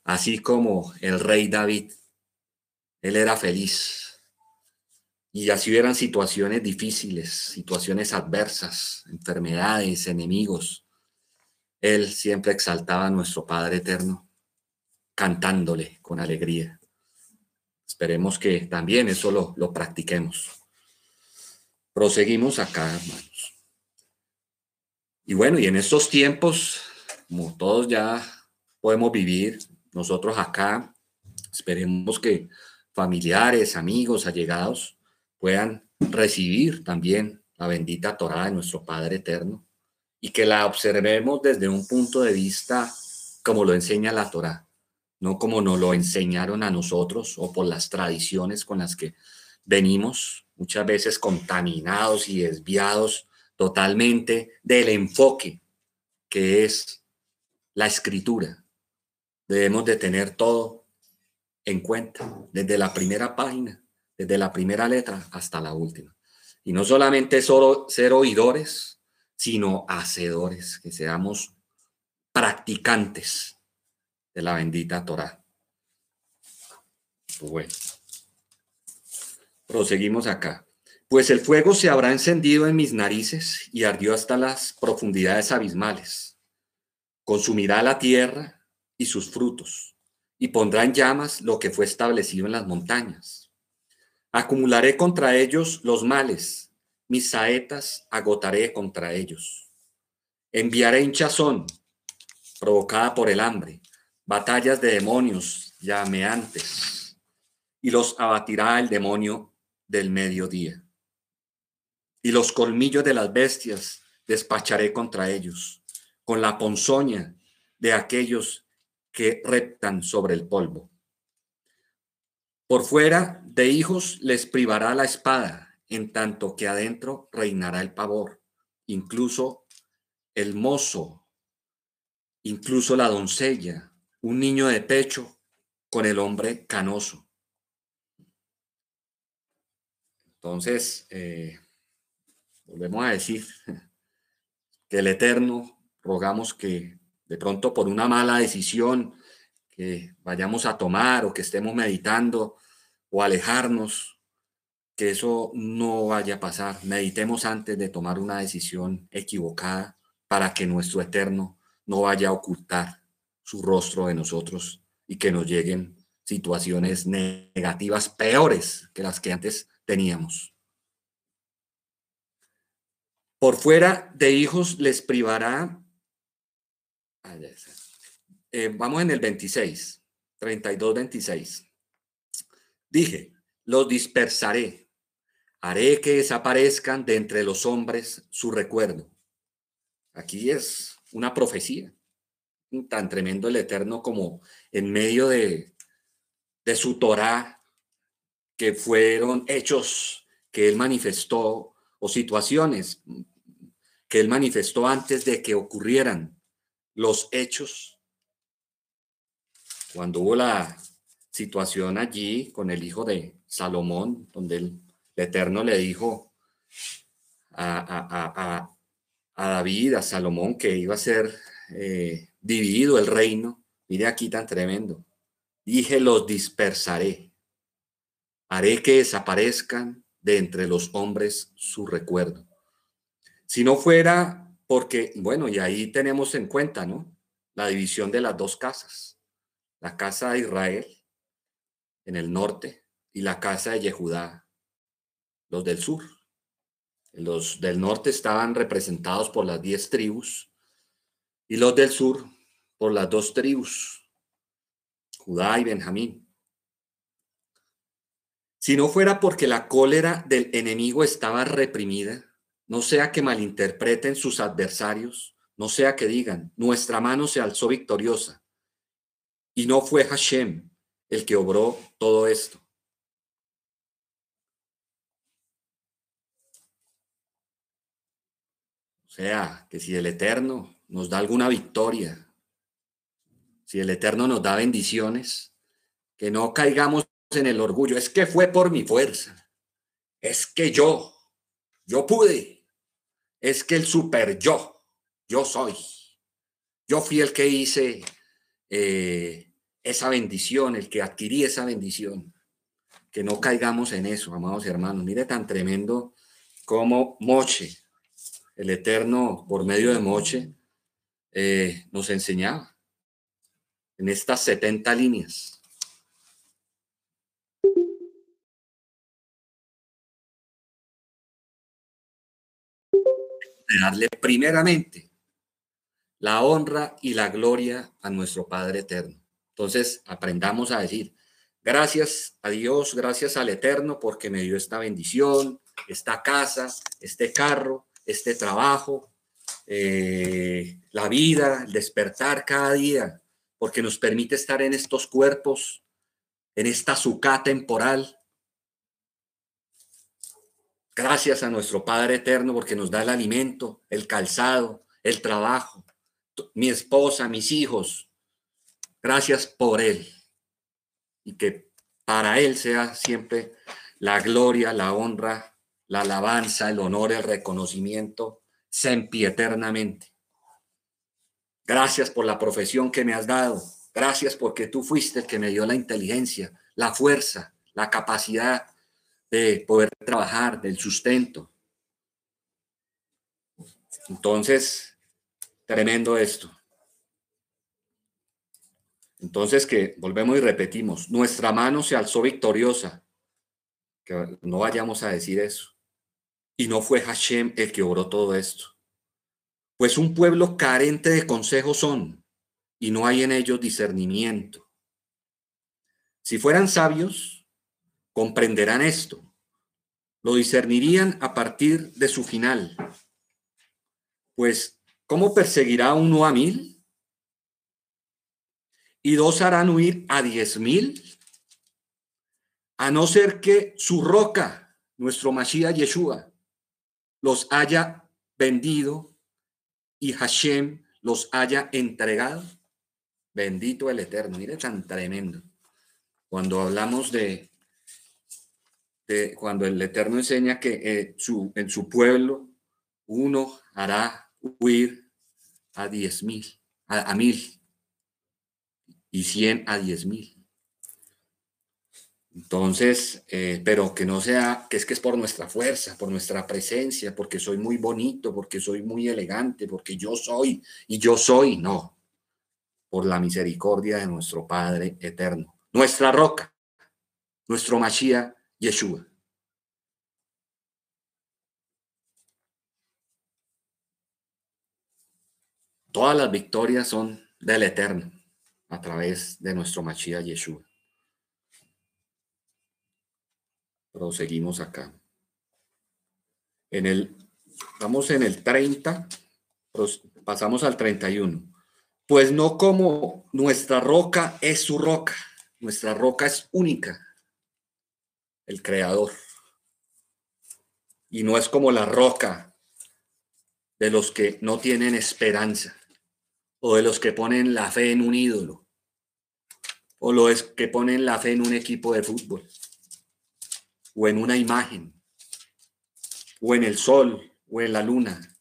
Así como el rey David, él era feliz. Y así hubieran situaciones difíciles, situaciones adversas, enfermedades, enemigos. Él siempre exaltaba a nuestro Padre Eterno, cantándole con alegría. Esperemos que también eso lo, lo practiquemos. Proseguimos acá, hermanos. Y bueno, y en estos tiempos, como todos ya podemos vivir, nosotros acá, esperemos que familiares, amigos, allegados puedan recibir también la bendita Torah de nuestro Padre Eterno y que la observemos desde un punto de vista como lo enseña la Torah, no como nos lo enseñaron a nosotros o por las tradiciones con las que venimos, muchas veces contaminados y desviados totalmente del enfoque que es la escritura. Debemos de tener todo en cuenta, desde la primera página, desde la primera letra hasta la última. Y no solamente solo ser oidores, sino hacedores, que seamos practicantes de la bendita Torah. Pues bueno, proseguimos acá. Pues el fuego se habrá encendido en mis narices y ardió hasta las profundidades abismales. Consumirá la tierra y sus frutos, y pondrá en llamas lo que fue establecido en las montañas. Acumularé contra ellos los males, mis saetas agotaré contra ellos. Enviaré hinchazón, provocada por el hambre, batallas de demonios llameantes, y los abatirá el demonio del mediodía. Y los colmillos de las bestias despacharé contra ellos, con la ponzoña de aquellos que reptan sobre el polvo. Por fuera de hijos les privará la espada, en tanto que adentro reinará el pavor, incluso el mozo, incluso la doncella, un niño de pecho con el hombre canoso. Entonces, eh, volvemos a decir que el Eterno rogamos que de pronto por una mala decisión que vayamos a tomar o que estemos meditando o alejarnos, que eso no vaya a pasar. Meditemos antes de tomar una decisión equivocada para que nuestro Eterno no vaya a ocultar su rostro de nosotros y que nos lleguen situaciones negativas peores que las que antes teníamos. Por fuera de hijos les privará. Eh, vamos en el 26, 32, 26. Dije, los dispersaré, haré que desaparezcan de entre los hombres su recuerdo. Aquí es una profecía tan tremendo el Eterno como en medio de, su Torah, que fueron hechos que él manifestó o situaciones que él manifestó antes de que ocurrieran los hechos. Cuando hubo la situación allí con el hijo de Salomón, donde el, Eterno le dijo a, David, a Salomón, que iba a ser eh, dividido el reino. Mire aquí tan tremendo. Dije, los dispersaré. Haré que desaparezcan de entre los hombres su recuerdo. Si no fuera porque, bueno, y ahí tenemos en cuenta, ¿no? La división de las dos casas. La casa de Israel en el norte y la casa de Yehudá, los del sur. Los del norte estaban representados por las diez tribus y los del sur por las dos tribus, Judá y Benjamín. Si no fuera porque la cólera del enemigo estaba reprimida, no sea que malinterpreten sus adversarios, no sea que digan, nuestra mano se alzó victoriosa. Y no fue Hashem, el que obró todo esto. O sea, que si el Eterno nos da alguna victoria, si el Eterno nos da bendiciones, que no caigamos en el orgullo. Es que fue por mi fuerza. Es que yo, yo pude. Es que el super yo, yo soy. Yo fui el que hice eh, esa bendición, el que adquirí esa bendición. Que no caigamos en eso, amados hermanos. Mire tan tremendo como Moche, el Eterno, por medio de Moche, eh, nos enseñaba en estas 70 líneas. De darle primeramente la honra y la gloria a nuestro Padre Eterno. Entonces, aprendamos a decir, gracias a Dios, gracias al Eterno, porque me dio esta bendición, esta casa, este carro, este trabajo, eh, la vida, despertar cada día, porque nos permite estar en estos cuerpos, en esta suca temporal. Gracias a nuestro Padre Eterno, porque nos da el alimento, el calzado, el trabajo, mi esposa, mis hijos. Gracias por Él. Y que para Él sea siempre la gloria, la honra, la alabanza, el honor, el reconocimiento, eternamente. Gracias por la profesión que me has dado. Gracias porque tú fuiste el que me dio la inteligencia, la fuerza, la capacidad de poder trabajar, del sustento. Entonces, Tremendo esto. Entonces que volvemos y repetimos, nuestra mano se alzó victoriosa. Que no vayamos a decir eso. Y no fue Hashem el que obró todo esto. Pues un pueblo carente de consejos son, y no hay en ellos discernimiento. Si fueran sabios, comprenderán esto. Lo discernirían a partir de su final. Pues ¿Cómo perseguirá uno a mil? Y dos harán huir a diez mil. A no ser que su roca, nuestro Mashiach Yeshua, los haya vendido y Hashem los haya entregado. Bendito el Eterno. Mire tan tremendo. Cuando hablamos de, cuando el Eterno enseña que eh, su, en su pueblo uno hará huir a diez mil, a, mil, y cien a diez mil. Entonces, eh, pero que no sea, que es que es por nuestra fuerza, por nuestra presencia, porque soy muy bonito, porque soy muy elegante, porque yo soy y yo soy, no, por la misericordia de nuestro Padre eterno, nuestra roca, nuestro Mashiach Yeshua. Todas las victorias son del Eterno a través de nuestro Mashiach Yeshua. Proseguimos acá. En el, vamos en el 30, pasamos al 31. Pues no como nuestra roca es su roca, nuestra roca es única, el creador. Y no es como la roca de los que no tienen esperanza o de los que ponen la fe en un ídolo, o los que ponen la fe en un equipo de fútbol, o en una imagen, o en el sol, o en la luna.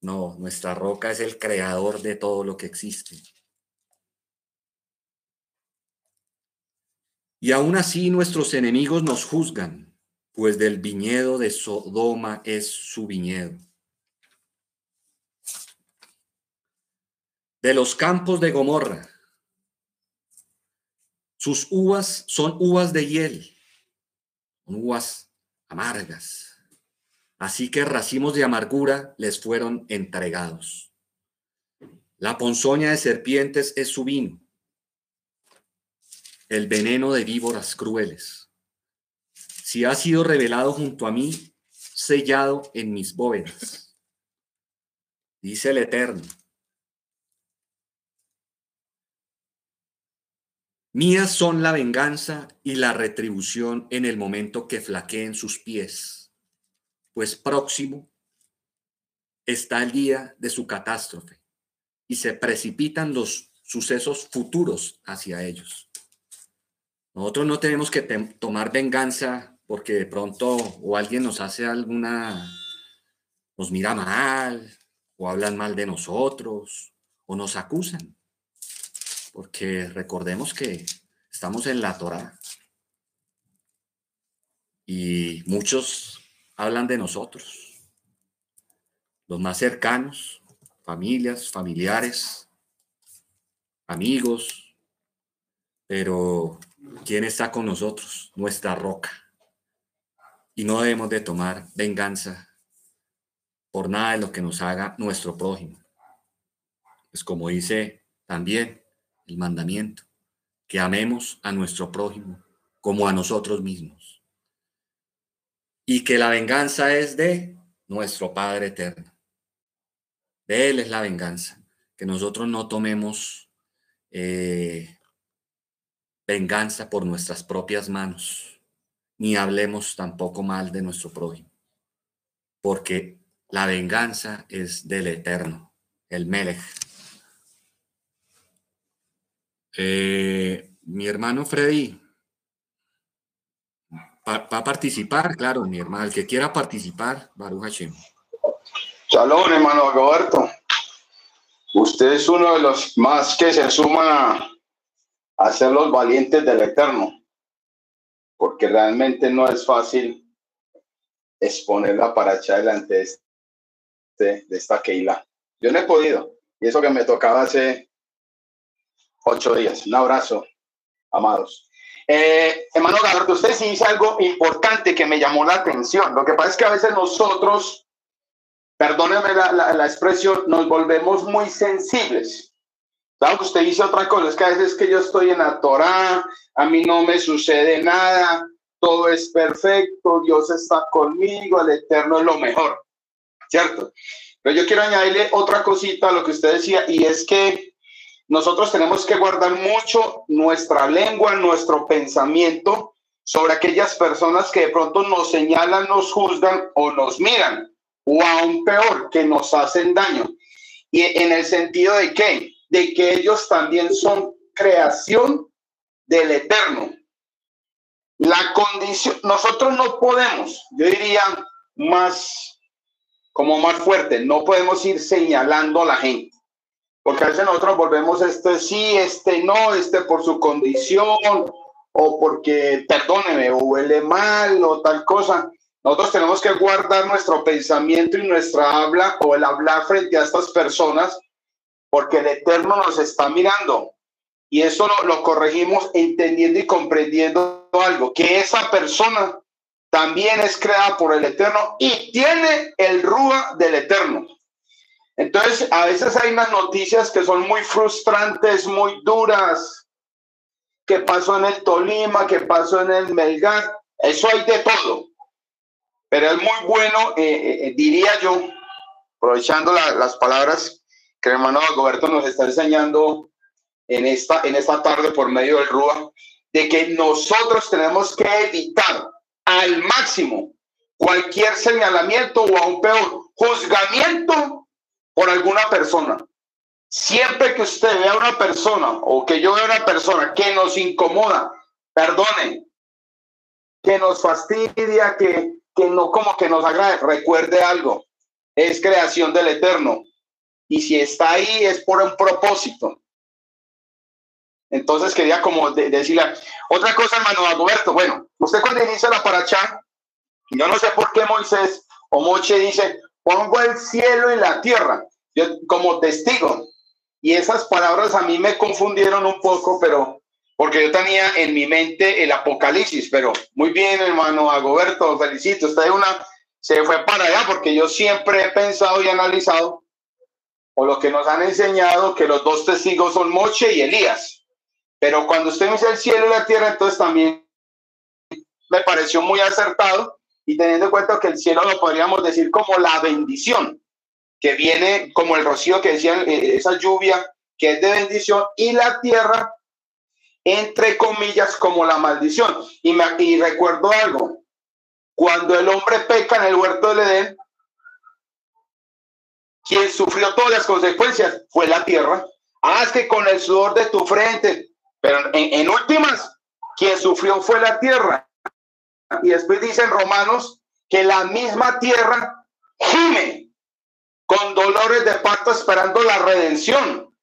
No, nuestra roca es el creador de todo lo que existe. Y aún así nuestros enemigos nos juzgan, pues del viñedo de Sodoma es su viñedo de los campos de Gomorra. Sus uvas son uvas de hiel, uvas amargas. Así que racimos de amargura les fueron entregados. La ponzoña de serpientes es su vino, el veneno de víboras crueles. Si ha sido revelado junto a mí, sellado en mis bóvedas. Dice el Eterno Mías son la venganza y la retribución en el momento que flaqueen sus pies, pues próximo está el día de su catástrofe y se precipitan los sucesos futuros hacia ellos. Nosotros no tenemos que tomar venganza porque de pronto o alguien nos hace alguna, nos mira mal o hablan mal de nosotros o nos acusan. Porque recordemos que estamos en la Torah y muchos hablan de nosotros, los más cercanos, familias, familiares, amigos, pero ¿quién está con nosotros? Nuestra roca. Y no debemos de tomar venganza por nada de lo que nos haga nuestro prójimo. Es como dice también el mandamiento, que amemos a nuestro prójimo como a nosotros mismos. Y que la venganza es de nuestro Padre eterno. De Él es la venganza. Que nosotros no tomemos eh, venganza por nuestras propias manos, ni hablemos tampoco mal de nuestro prójimo. Porque la venganza es del Eterno, el Melech. Eh, mi hermano Freddy va, a participar, claro, mi hermano, el que quiera participar, Baruch Hashem. Shalom, hermano Roberto. Usted es uno de los más que se suman a, ser los valientes del Eterno, porque realmente no es fácil exponer la paracha delante de, este, de esta Keila. Yo no he podido, y eso que me tocaba hace ocho días. Un abrazo, amados. Eh, hermano Roberto, usted sí dice algo importante que me llamó la atención. Lo que pasa es que a veces nosotros perdóneme la, expresión, nos volvemos muy sensibles. Claro que usted dice otra cosa, es que a veces que yo estoy en la Torah, a mí no me sucede nada, todo es perfecto, Dios está conmigo, el Eterno es lo mejor, ¿cierto? Pero yo quiero añadirle otra cosita a lo que usted decía, y es que nosotros tenemos que guardar mucho nuestra lengua, nuestro pensamiento sobre aquellas personas que de pronto nos señalan, nos juzgan o nos miran o aún peor, que nos hacen daño. Y en el sentido de qué? De que ellos también son creación del Eterno. La condición, nosotros no podemos, yo diría más, como más fuerte, no podemos ir señalando a la gente. Porque a veces nosotros volvemos este sí, este no, este por su condición, o porque, perdóneme, o huele mal, o tal cosa. Nosotros tenemos que guardar nuestro pensamiento y nuestra habla o el hablar frente a estas personas porque el Eterno nos está mirando. Y eso lo, corregimos entendiendo y comprendiendo algo, que esa persona también es creada por el Eterno y tiene el rúa del Eterno. Entonces, a veces hay unas noticias que son muy frustrantes, muy duras, que pasó en el Tolima, que pasó en el Melgar, eso hay de todo. Pero es muy bueno, eh, eh, eh, diría yo, aprovechando las palabras que el hermano Alberto nos está enseñando en esta, en esta tarde por medio del RUA, de que nosotros tenemos que evitar al máximo cualquier señalamiento o aún peor, juzgamiento por alguna persona. Siempre que usted vea una persona o que yo vea una persona que nos incomoda, perdone, que nos fastidia, que, que no como que nos agrade. Recuerde algo, es creación del Eterno. Y si está ahí es por un propósito. Entonces quería como decirle otra cosa, hermano Alberto. Bueno, usted cuando inicia la paracha, yo no sé por qué Moisés o Moche dice, pongo el cielo y la tierra yo, como testigo. Y esas palabras a mí me confundieron un poco, pero porque yo tenía en mi mente el apocalipsis, pero muy bien, hermano Agoberto, felicito, usted una, se fue para allá, porque yo siempre he pensado y analizado, o lo que nos han enseñado, que los dos testigos son Moche y Elías. Pero cuando usted me dice el cielo y la tierra, entonces también me pareció muy acertado, y teniendo en cuenta que el cielo lo podríamos decir como la bendición, que viene como el rocío que decían, eh, esa lluvia que es de bendición, y la tierra entre comillas, como la maldición. Y, me, y recuerdo algo, cuando el hombre peca en el huerto del Edén, quien sufrió todas las consecuencias fue la tierra. Haz que con el sudor de tu frente, pero en, últimas, quien sufrió fue la tierra. Y después dicen Romanos que la misma tierra gime con dolores de parto esperando la redención.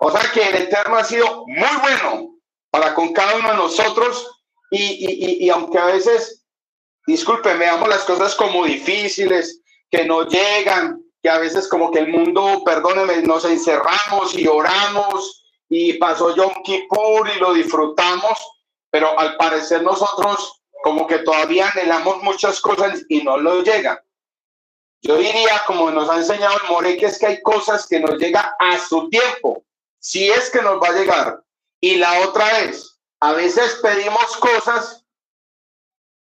O sea que el Eterno ha sido muy bueno para con cada uno de nosotros y, y, aunque a veces, disculpen, veamos las cosas como difíciles, que no llegan, que a veces como que el mundo, perdóneme, nos encerramos y oramos y pasó Yom Kippur y lo disfrutamos, pero al parecer nosotros como que todavía anhelamos muchas cosas y no lo llegan. Yo diría, como nos ha enseñado el More, que es que hay cosas que nos llegan a su tiempo, si es que nos va a llegar. Y la otra es, a veces pedimos cosas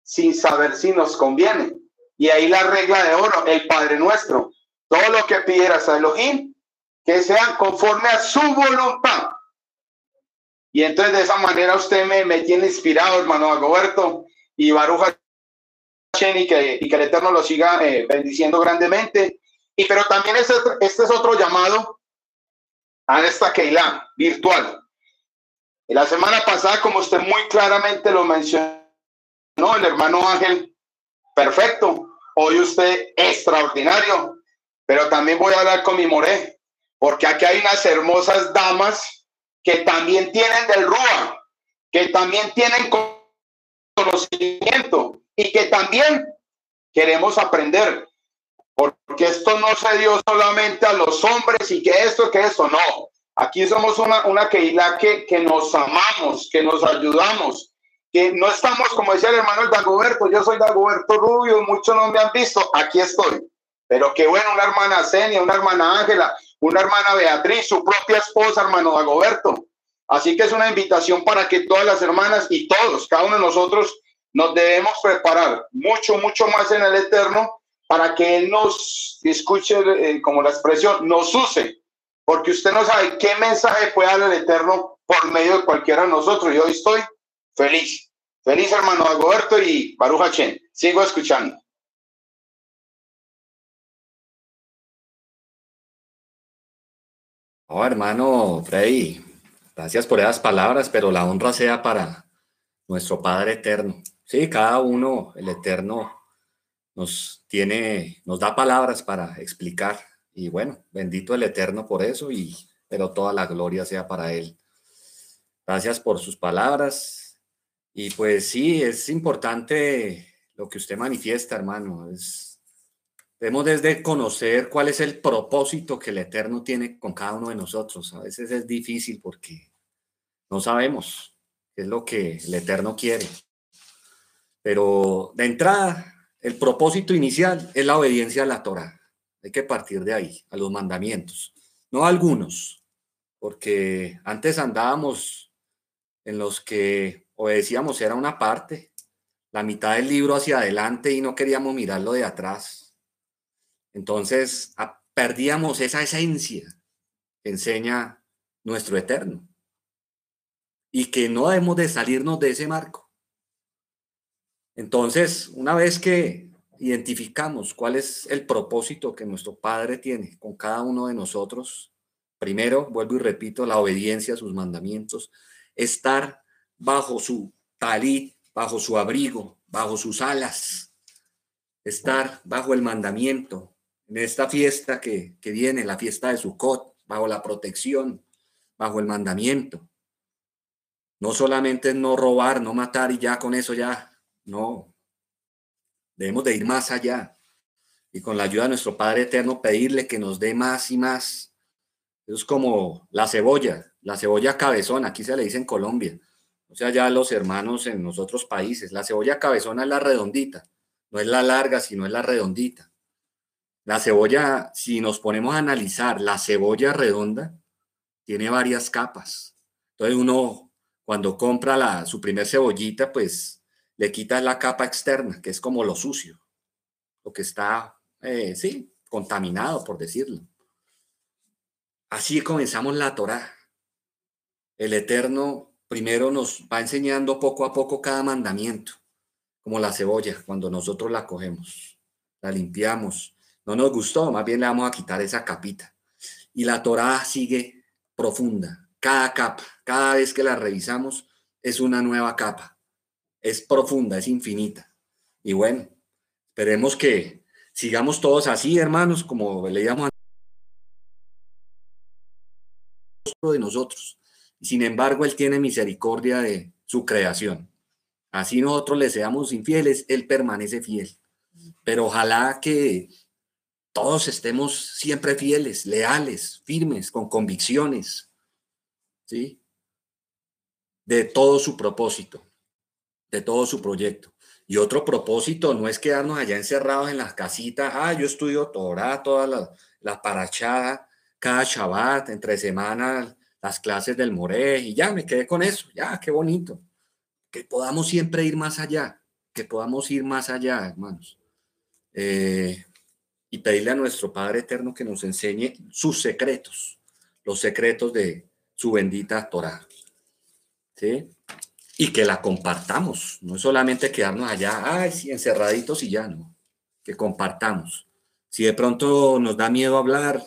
sin saber si nos conviene. Y ahí la regla de oro, el Padre Nuestro. Todo lo que pidieras a Elohim, que sea conforme a su voluntad. Y entonces de esa manera usted me, me tiene inspirado, hermano Agoberto, y y que, y que el Eterno lo siga eh, bendiciendo grandemente. Y pero también este, este es otro llamado a esta Keilah virtual. Y la semana pasada, como usted muy claramente lo mencionó, el hermano Ángel, perfecto. Hoy usted extraordinario. Pero también voy a hablar con mi moré, porque aquí hay unas hermosas damas que también tienen del Rúa, que también tienen conocimiento y que también queremos aprender. Porque esto no se dio solamente a los hombres y que esto, que eso, no. Aquí somos una, una Keila que, que nos amamos, que nos ayudamos, que no estamos, como decía el hermano Dagoberto, yo soy Dagoberto Rubio, muchos no me han visto, aquí estoy. Pero qué bueno, una hermana Senia, una hermana Ángela, una hermana Beatriz, su propia esposa, hermano Dagoberto. Así que es una invitación para que todas las hermanas y todos, cada uno de nosotros, nos debemos preparar mucho, mucho más en el Eterno para que Él nos escuche, eh, como la expresión, nos use, porque usted no sabe qué mensaje puede dar el Eterno por medio de cualquiera de nosotros. Yo estoy feliz, feliz hermano Agoberto y Baruch Chen. Sigo escuchando. Oh, hermano Freddy, gracias por esas palabras, pero la honra sea para nuestro Padre Eterno. Sí, cada uno, el Eterno, nos tiene, nos da palabras para explicar. Y bueno, bendito el Eterno por eso, y, pero toda la gloria sea para Él. Gracias por sus palabras. Y pues sí, es importante lo que usted manifiesta, hermano. Es, debemos desde conocer cuál es el propósito que el Eterno tiene con cada uno de nosotros. A veces es difícil porque no sabemos qué es lo que el Eterno quiere. Pero de entrada, el propósito inicial es la obediencia a la Torah. Hay que partir de ahí, a los mandamientos. No algunos, porque antes andábamos en los que obedecíamos, era una parte, la mitad del libro hacia adelante y no queríamos mirarlo de atrás. Entonces perdíamos esa esencia que enseña nuestro eterno y que no debemos de salirnos de ese marco. Entonces, una vez que identificamos cuál es el propósito que nuestro Padre tiene con cada uno de nosotros, primero, vuelvo y repito, la obediencia a sus mandamientos, estar bajo su talit, bajo su abrigo, bajo sus alas, estar bajo el mandamiento, en esta fiesta que, que viene, la fiesta de Sukkot, bajo la protección, bajo el mandamiento. No solamente no robar, no matar y ya con eso ya no. Debemos de ir más allá y con la ayuda de nuestro Padre Eterno pedirle que nos dé más y más. es como la cebolla, la cebolla cabezona, aquí se le dice en Colombia. O sea, ya los hermanos en los otros países, la cebolla cabezona es la redondita, no es la larga, sino es la redondita. La cebolla, si nos ponemos a analizar, la cebolla redonda tiene varias capas. Entonces uno, cuando compra la, su primer cebollita, pues le quitas la capa externa, que es como lo sucio, lo que está, eh, sí, contaminado, por decirlo. Así comenzamos la Torá. El Eterno primero nos va enseñando poco a poco cada mandamiento, como la cebolla, cuando nosotros la cogemos, la limpiamos, no nos gustó, más bien le vamos a quitar esa capita. Y la Torá sigue profunda, cada capa, cada vez que la revisamos es una nueva capa, es profunda, es infinita. Y bueno, esperemos que sigamos todos así, hermanos, como leíamos de nosotros. Sin embargo, Él tiene misericordia de su creación. Así nosotros le seamos infieles, Él permanece fiel. Pero ojalá que todos estemos siempre fieles, leales, firmes, con convicciones, De todo su propósito, de todo su proyecto. Y otro propósito no es quedarnos allá encerrados en las casitas. Ah, yo estudio Torah, toda la, la parachada, cada Shabbat, entre semanas, las clases del Moré, y ya me quedé con eso. Ya, qué bonito. Que podamos siempre ir más allá, que podamos ir más allá, hermanos. Eh, y pedirle a nuestro Padre Eterno que nos enseñe sus secretos, los secretos de su bendita Torah. ¿Sí? Y que la compartamos, no es solamente quedarnos allá, ay, sí, encerraditos y ya, no, que compartamos. Si de pronto nos da miedo hablar,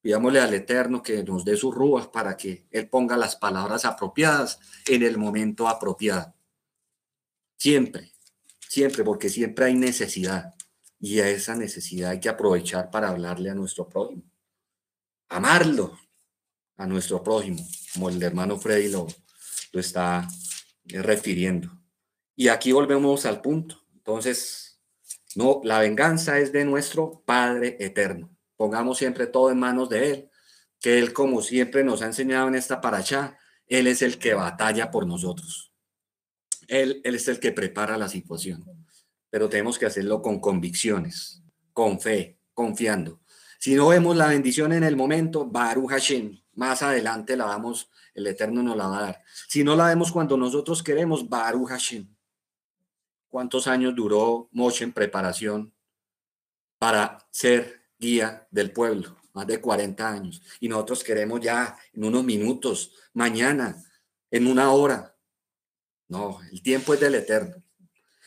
pidámosle al Eterno que nos dé sus rúas para que Él ponga las palabras apropiadas en el momento apropiado. Siempre, siempre, porque siempre hay necesidad. Y a esa necesidad hay que aprovechar para hablarle a nuestro prójimo. Amarlo a nuestro prójimo, como el hermano Freddy lo, lo está eh, refiriendo. Y aquí volvemos al punto. Entonces, no, la venganza es de nuestro Padre eterno. Pongamos siempre todo en manos de Él, que Él, como siempre nos ha enseñado en esta paracha, Él es el que batalla por nosotros. Él, él es el que prepara la situación pero tenemos que hacerlo con convicciones, con fe, confiando. Si no vemos la bendición en el momento, Baruch Hashem, más adelante la damos, el Eterno nos la va a dar. Si no la vemos cuando nosotros queremos, Baruch Hashem. ¿Cuántos años duró Moshe en preparación para ser guía del pueblo? Más de 40 años. Y nosotros queremos ya en unos minutos, mañana, en una hora. No, el tiempo es del Eterno.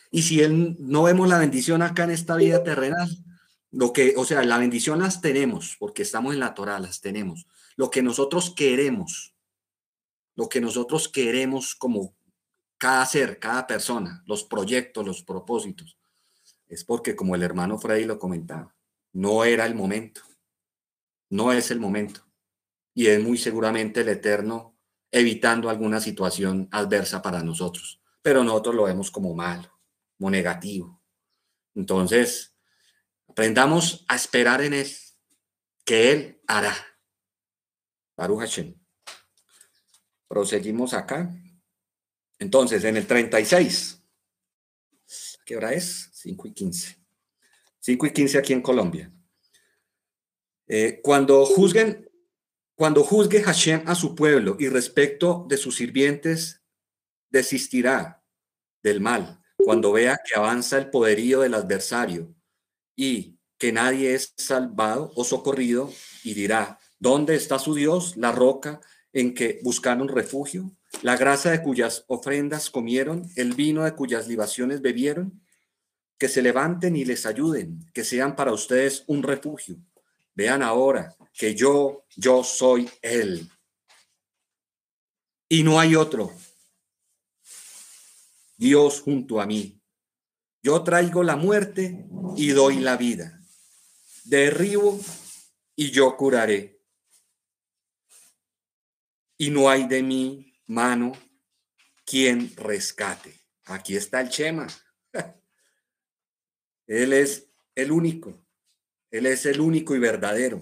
Y si él, no vemos la bendición acá en esta vida terrenal, lo que, o sea, la bendición las tenemos, porque estamos en la Torah, las tenemos. Lo que nosotros queremos, lo que nosotros queremos como cada ser, cada persona, los proyectos, los propósitos, es porque como el hermano Freddy lo comentaba, no era el momento, no es el momento. Y es muy seguramente el Eterno evitando alguna situación adversa para nosotros, pero nosotros lo vemos como malo negativo. Entonces, aprendamos a esperar en Él, que Él hará. Baruch Hashem. Proseguimos acá. Entonces, en el 36, ¿qué hora es? 5 y 15. 5 y 15 aquí en Colombia. Eh, cuando juzguen, cuando juzgue Hashem a su pueblo y respecto de sus sirvientes, desistirá del mal cuando vea que avanza el poderío del adversario y que nadie es salvado o socorrido, y dirá, ¿dónde está su Dios, la roca en que buscaron refugio, la grasa de cuyas ofrendas comieron, el vino de cuyas libaciones bebieron? Que se levanten y les ayuden, que sean para ustedes un refugio. Vean ahora que yo, yo soy Él. Y no hay otro. Dios junto a mí. Yo traigo la muerte y doy la vida. Derribo y yo curaré. Y no hay de mi mano quien rescate. Aquí está el Chema. Él es el único. Él es el único y verdadero.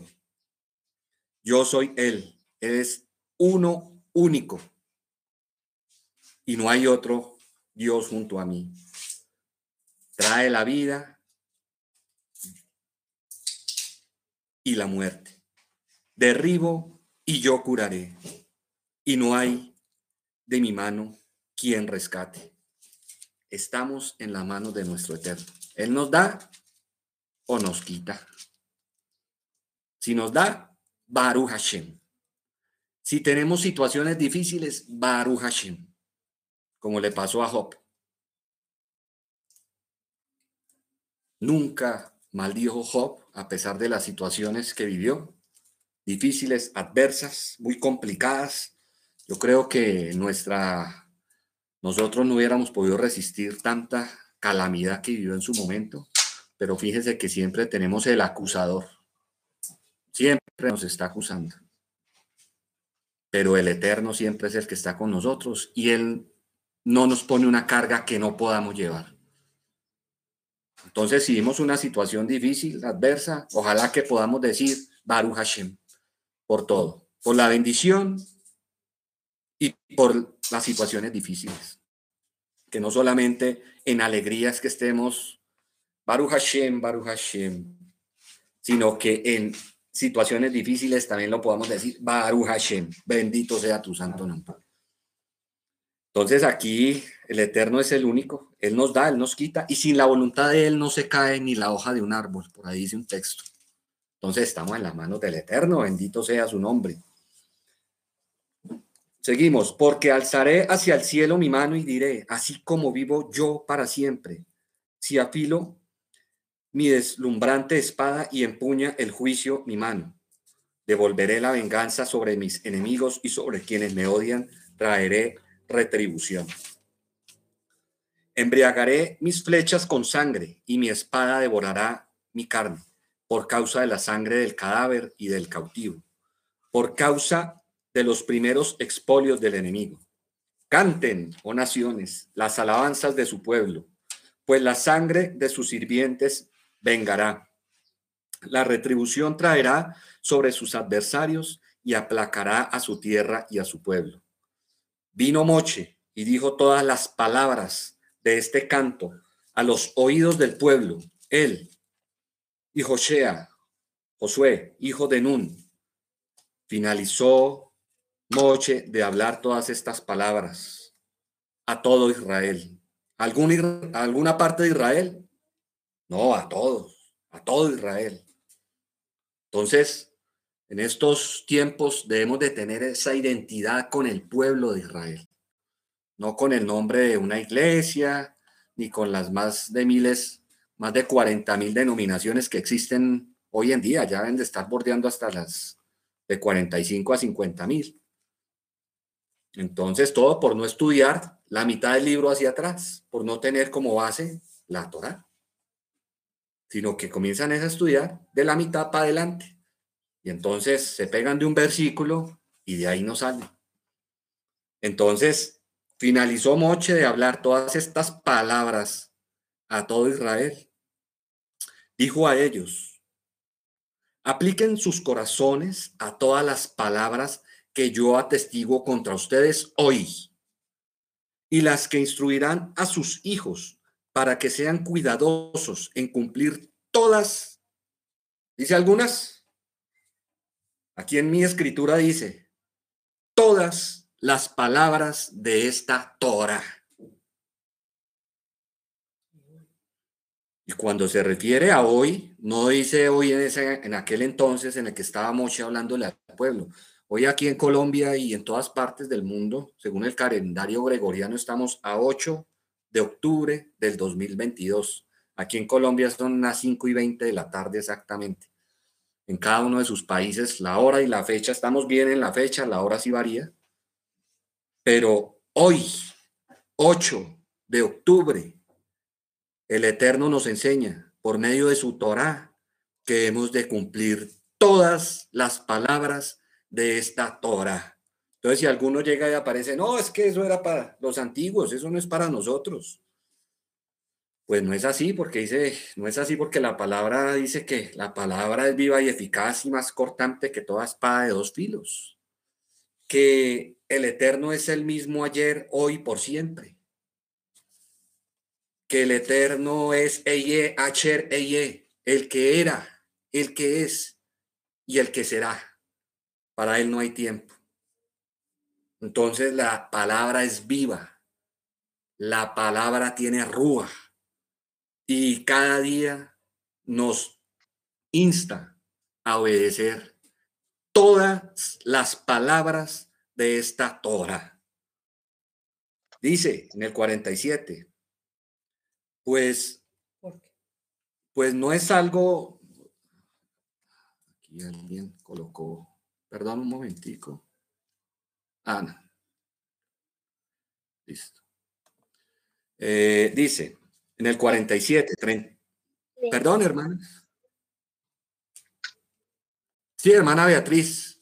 Yo soy Él. Él es uno único. Y no hay otro Dios junto a mí. Trae la vida y la muerte. Derribo y yo curaré. Y no hay de mi mano quien rescate. Estamos en la mano de nuestro Eterno. Él nos da o nos quita. Si nos da, Baruch Hashem. Si tenemos situaciones difíciles, Baruch Hashem como le pasó a Job. Nunca maldijo Job a pesar de las situaciones que vivió, difíciles, adversas, muy complicadas. Yo creo que nuestra nosotros no hubiéramos podido resistir tanta calamidad que vivió en su momento, pero fíjese que siempre tenemos el acusador. Siempre nos está acusando. Pero el Eterno siempre es el que está con nosotros y Él no nos pone una carga que no podamos llevar. Entonces, si vimos una situación difícil, adversa, ojalá que podamos decir Baruch Hashem por todo, por la bendición y por las situaciones difíciles. Que no solamente en alegrías que estemos Baruch Hashem, Baruch Hashem, sino que en situaciones difíciles también lo podamos decir Baruch Hashem, bendito sea tu santo nombre. Entonces aquí el Eterno es el único, Él nos da, Él nos quita, y sin la voluntad de Él no se cae ni la hoja de un árbol, por ahí dice un texto. Entonces estamos en las manos del Eterno, bendito sea su nombre. Seguimos, porque alzaré hacia el cielo mi mano y diré, así como vivo yo para siempre, si afilo mi deslumbrante espada y empuña el juicio mi mano. Devolveré la venganza sobre mis enemigos y sobre quienes me odian, traeré retribución. Embriagaré mis flechas con sangre y mi espada devorará mi carne por causa de la sangre del cadáver y del cautivo, por causa de los primeros expolios del enemigo. Canten, oh naciones, las alabanzas de su pueblo, pues la sangre de sus sirvientes vengará. La retribución traerá sobre sus adversarios y aplacará a su tierra y a su pueblo. Vino Moche y dijo todas las palabras de este canto a los oídos del pueblo. Él y Josué, hijo de Nun, finalizó Moche de hablar todas estas palabras a todo Israel. ¿Algún, ¿Alguna parte de Israel? No, a todos, a todo Israel. Entonces, en estos tiempos debemos de tener esa identidad con el pueblo de Israel, no con el nombre de una iglesia, ni con las más de miles, más de 40 mil denominaciones que existen hoy en día, ya deben de estar bordeando hasta las de 45 a 50 mil. Entonces, todo por no estudiar la mitad del libro hacia atrás, por no tener como base la Torah, sino que comienzan a estudiar de la mitad para adelante. Y entonces se pegan de un versículo y de ahí no salen. Entonces finalizó Moche de hablar todas estas palabras a todo Israel. Dijo a ellos, apliquen sus corazones a todas las palabras que yo atestiguo contra ustedes hoy y las que instruirán a sus hijos para que sean cuidadosos en cumplir todas, dice algunas, Aquí en mi escritura dice, todas las palabras de esta Torah. Y cuando se refiere a hoy, no dice hoy en, ese, en aquel entonces en el que estaba Moche hablándole al pueblo. Hoy aquí en Colombia y en todas partes del mundo, según el calendario gregoriano, estamos a 8 de octubre del 2022. Aquí en Colombia son las 5 y 20 de la tarde exactamente en cada uno de sus países la hora y la fecha. Estamos bien en la fecha, la hora sí varía. Pero hoy, 8 de octubre, el Eterno nos enseña por medio de su Torah que hemos de cumplir todas las palabras de esta Torah. Entonces, si alguno llega y aparece, no, es que eso era para los antiguos, eso no es para nosotros. Pues no es así, porque dice, no es así porque la palabra dice que la palabra es viva y eficaz y más cortante que toda espada de dos filos. Que el eterno es el mismo ayer, hoy, por siempre. Que el eterno es Eye, Acher, Eye, el que era, el que es y el que será. Para él no hay tiempo. Entonces la palabra es viva. La palabra tiene rúa y cada día nos insta a obedecer todas las palabras de esta Torah. Dice en el 47, pues, pues no es algo, aquí alguien colocó, perdón un momentico. Ana. Ah, Listo. Eh, dice, en el 47, 30. Perdón, hermana. Sí, hermana Beatriz.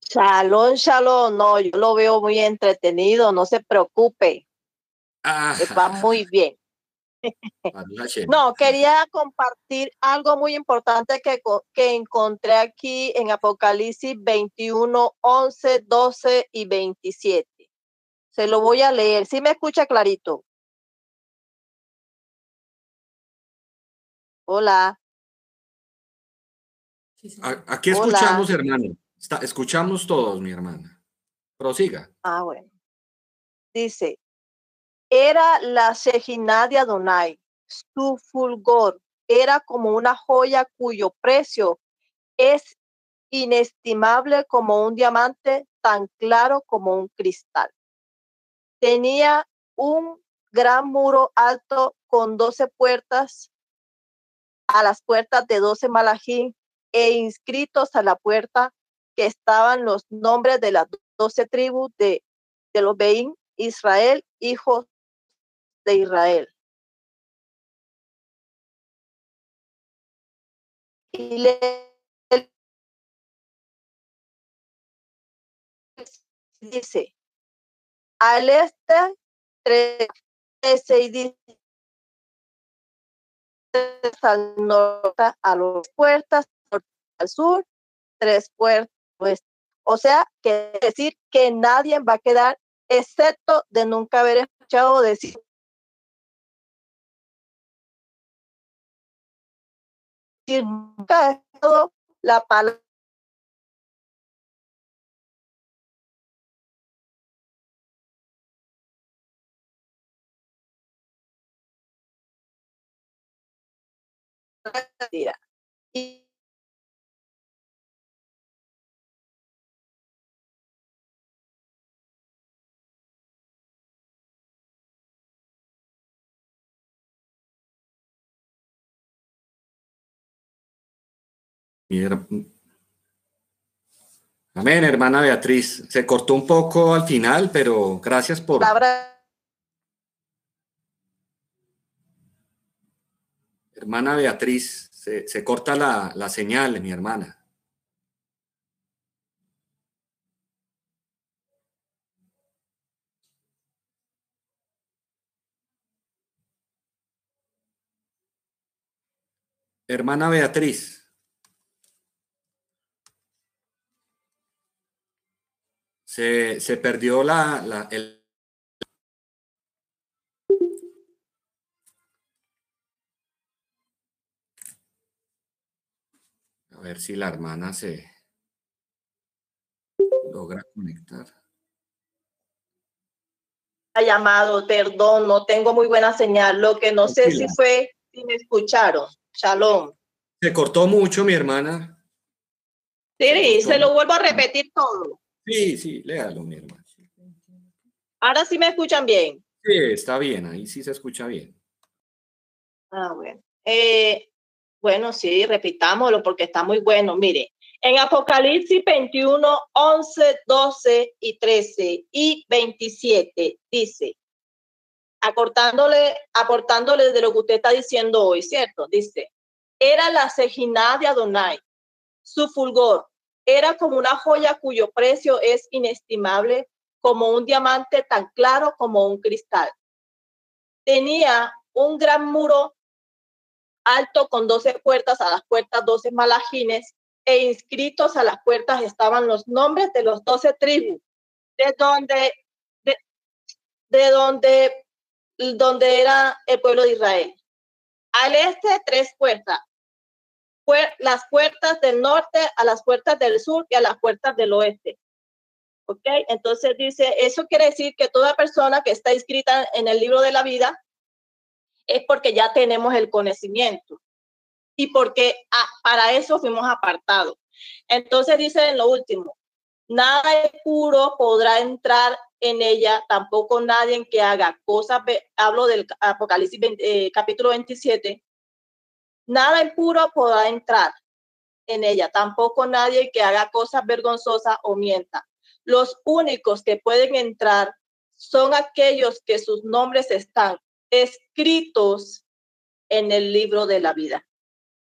Shalom, shalom. No, yo lo veo muy entretenido, no se preocupe. Va muy bien. No, quería compartir algo muy importante que, que encontré aquí en Apocalipsis 21, 11, 12 y 27. Se lo voy a leer. ¿Sí me escucha clarito? Hola. Aquí escuchamos, hermano. escuchamos todos, mi hermana. Prosiga. Ah, bueno. Dice, era la Shejina de Adonai, su fulgor era como una joya cuyo precio es inestimable como un diamante, tan claro como un cristal. Tenía un gran muro alto con doce puertas, a las puertas de doce malajín e inscritos a la puerta que estaban los nombres de las doce tribus de, de los Beín, Israel, hijos de Israel. Y le dice, al este, trece y dice, al norte, a las puertas, al sur, tres puertas O sea, que decir que nadie va a quedar excepto de nunca haber escuchado decir nunca la palabra Y Amén, hermana Beatriz. Se cortó un poco al final, pero gracias por... Hermana Beatriz, se, corta la, la señal, mi hermana. Hermana Beatriz. Se, se perdió la, la el... A ver si la hermana se logra conectar. Ha llamado, perdón, no tengo muy buena señal. Lo que no sé si fue, si me escucharon. Shalom. Se cortó mucho, mi hermana. Sí, se lo vuelvo a repetir todo. Sí, sí, léalo, mi hermano. Ahora sí me escuchan bien. Sí, está bien, ahí sí se escucha bien. Ah, bueno. Eh, bueno, sí, repitámoslo porque está muy bueno. Mire, en Apocalipsis 21, 11, 12 y 13 y 27 dice, acortándole, aportándole de lo que usted está diciendo hoy, ¿cierto? Dice, era la Sejina de Adonai, su fulgor, era como una joya cuyo precio es inestimable, como un diamante tan claro como un cristal. Tenía un gran muro alto con doce puertas, a las puertas doce malajines, e inscritos a las puertas estaban los nombres de los doce tribus, de donde, de, de donde, donde era el pueblo de Israel. Al este, tres puertas, las puertas del norte a las puertas del sur y a las puertas del oeste. ¿Ok? Entonces dice, eso quiere decir que toda persona que está inscrita en el libro de la vida es porque ya tenemos el conocimiento y porque ah, para eso fuimos apartados. Entonces dice en lo último, nada puro podrá entrar en ella, tampoco nadie que haga cosas, hablo del Apocalipsis eh, capítulo 27, nada impuro podrá entrar en ella, tampoco nadie que haga cosas vergonzosas o mienta. Los únicos que pueden entrar son aquellos que sus nombres están escritos en el libro de la vida.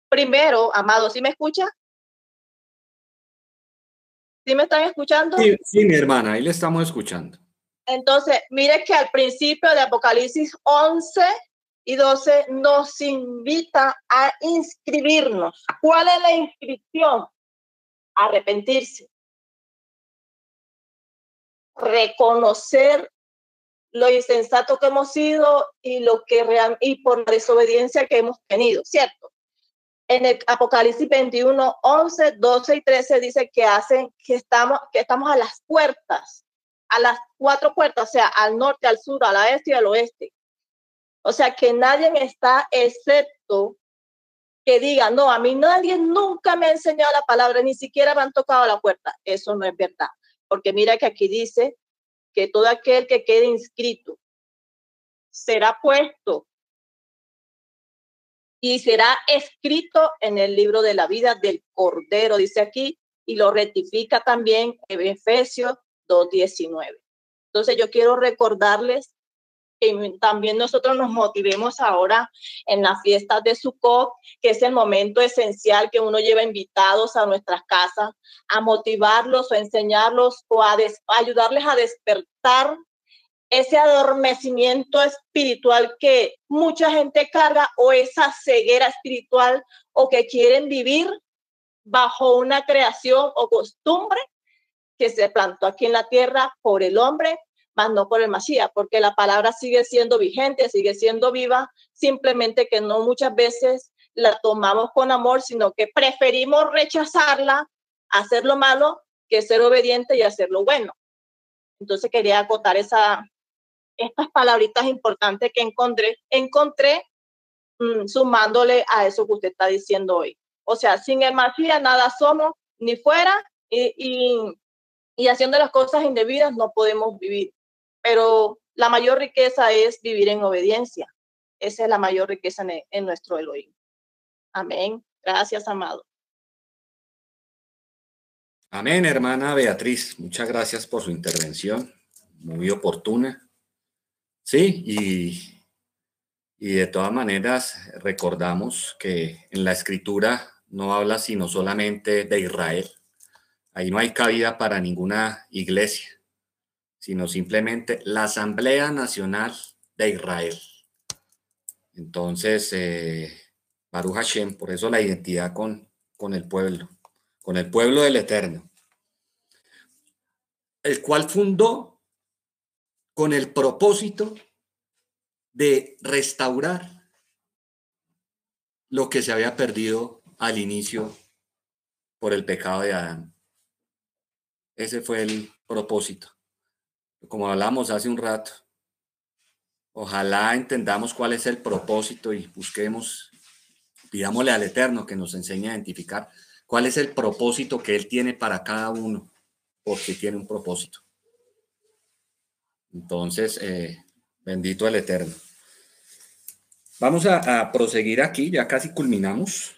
Primero, amado, ¿sí me escucha? ¿Sí me están escuchando? Sí, sí, mi hermana, ahí le estamos escuchando. Entonces, mire que al principio de Apocalipsis 11 y 12 nos invita a inscribirnos. ¿Cuál es la inscripción? Arrepentirse. Reconocer lo insensato que hemos sido y lo que y por la desobediencia que hemos tenido, ¿cierto? En el Apocalipsis 21, 11, 12 y 13 dice que hacen que estamos que estamos a las puertas, a las cuatro puertas, o sea, al norte, al sur, al este y al oeste. O sea, que nadie está excepto que diga, no, a mí nadie nunca me ha enseñado la palabra, ni siquiera me han tocado la puerta. Eso no es verdad. Porque mira que aquí dice que todo aquel que quede inscrito será puesto y será escrito en el libro de la vida del Cordero, dice aquí, y lo rectifica también en Efesios 2.19. Entonces yo quiero recordarles que también nosotros nos motivemos ahora en las fiestas de Sukkot, que es el momento esencial que uno lleva invitados a nuestras casas, a motivarlos o enseñarlos o a, a ayudarles a despertar ese adormecimiento espiritual que mucha gente carga o esa ceguera espiritual o que quieren vivir bajo una creación o costumbre que se plantó aquí en la tierra por el hombre, más no por el Mashiach, porque la palabra sigue siendo vigente, sigue siendo viva, simplemente que no muchas veces la tomamos con amor, sino que preferimos rechazarla, hacer lo malo, que ser obediente y hacer lo bueno. Entonces quería acotar esa, estas palabritas importantes que encontré, encontré mm, sumándole a eso que usted está diciendo hoy. O sea, sin el Mashiach nada somos ni fuera y, y, y haciendo las cosas indebidas no podemos vivir pero la mayor riqueza es vivir en obediencia. Esa es la mayor riqueza en, nuestro Elohim. Amén. Gracias, amado. Amén, hermana Beatriz. Muchas gracias por su intervención, muy oportuna. Sí, y, y de todas maneras recordamos que en la escritura no habla sino solamente de Israel. Ahí no hay cabida para ninguna iglesia sino simplemente la Asamblea Nacional de Israel. Entonces, eh, Baruch Hashem, por eso la identidad con, con el pueblo, con el pueblo del Eterno, el cual fundó con el propósito de restaurar lo que se había perdido al inicio por el pecado de Adán. Ese fue el propósito como hablamos hace un rato, ojalá entendamos cuál es el propósito y busquemos, pidámosle al Eterno que nos enseñe a identificar cuál es el propósito que Él tiene para cada uno, porque tiene un propósito. Entonces, eh, bendito el Eterno. Vamos a, a proseguir aquí, ya casi culminamos.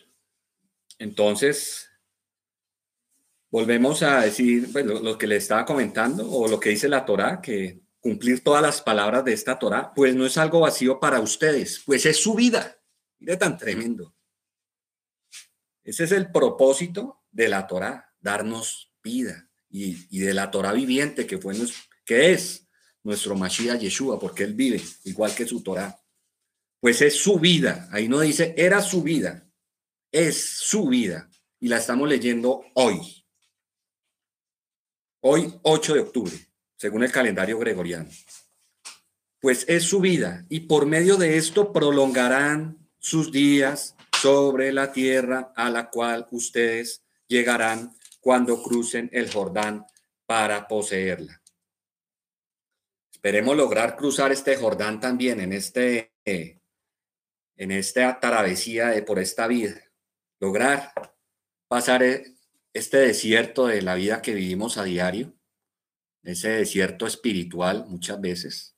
Entonces, volvemos a decir pues, lo, que le estaba comentando o lo que dice la Torá, que cumplir todas las palabras de esta Torá, pues no es algo vacío para ustedes, pues es su vida. Mire tan tremendo. Ese es el propósito de la Torá, darnos vida y, de la Torá viviente que fue que es nuestro Mashiach Yeshua, porque él vive igual que su Torá. Pues es su vida. Ahí no dice era su vida, es su vida y la estamos leyendo hoy. Hoy, 8 de octubre, según el calendario gregoriano. Pues es su vida y por medio de esto prolongarán sus días sobre la tierra a la cual ustedes llegarán cuando crucen el Jordán para poseerla. Esperemos lograr cruzar este Jordán también en este en esta travesía de por esta vida. Lograr pasar este desierto de la vida que vivimos a diario, ese desierto espiritual muchas veces,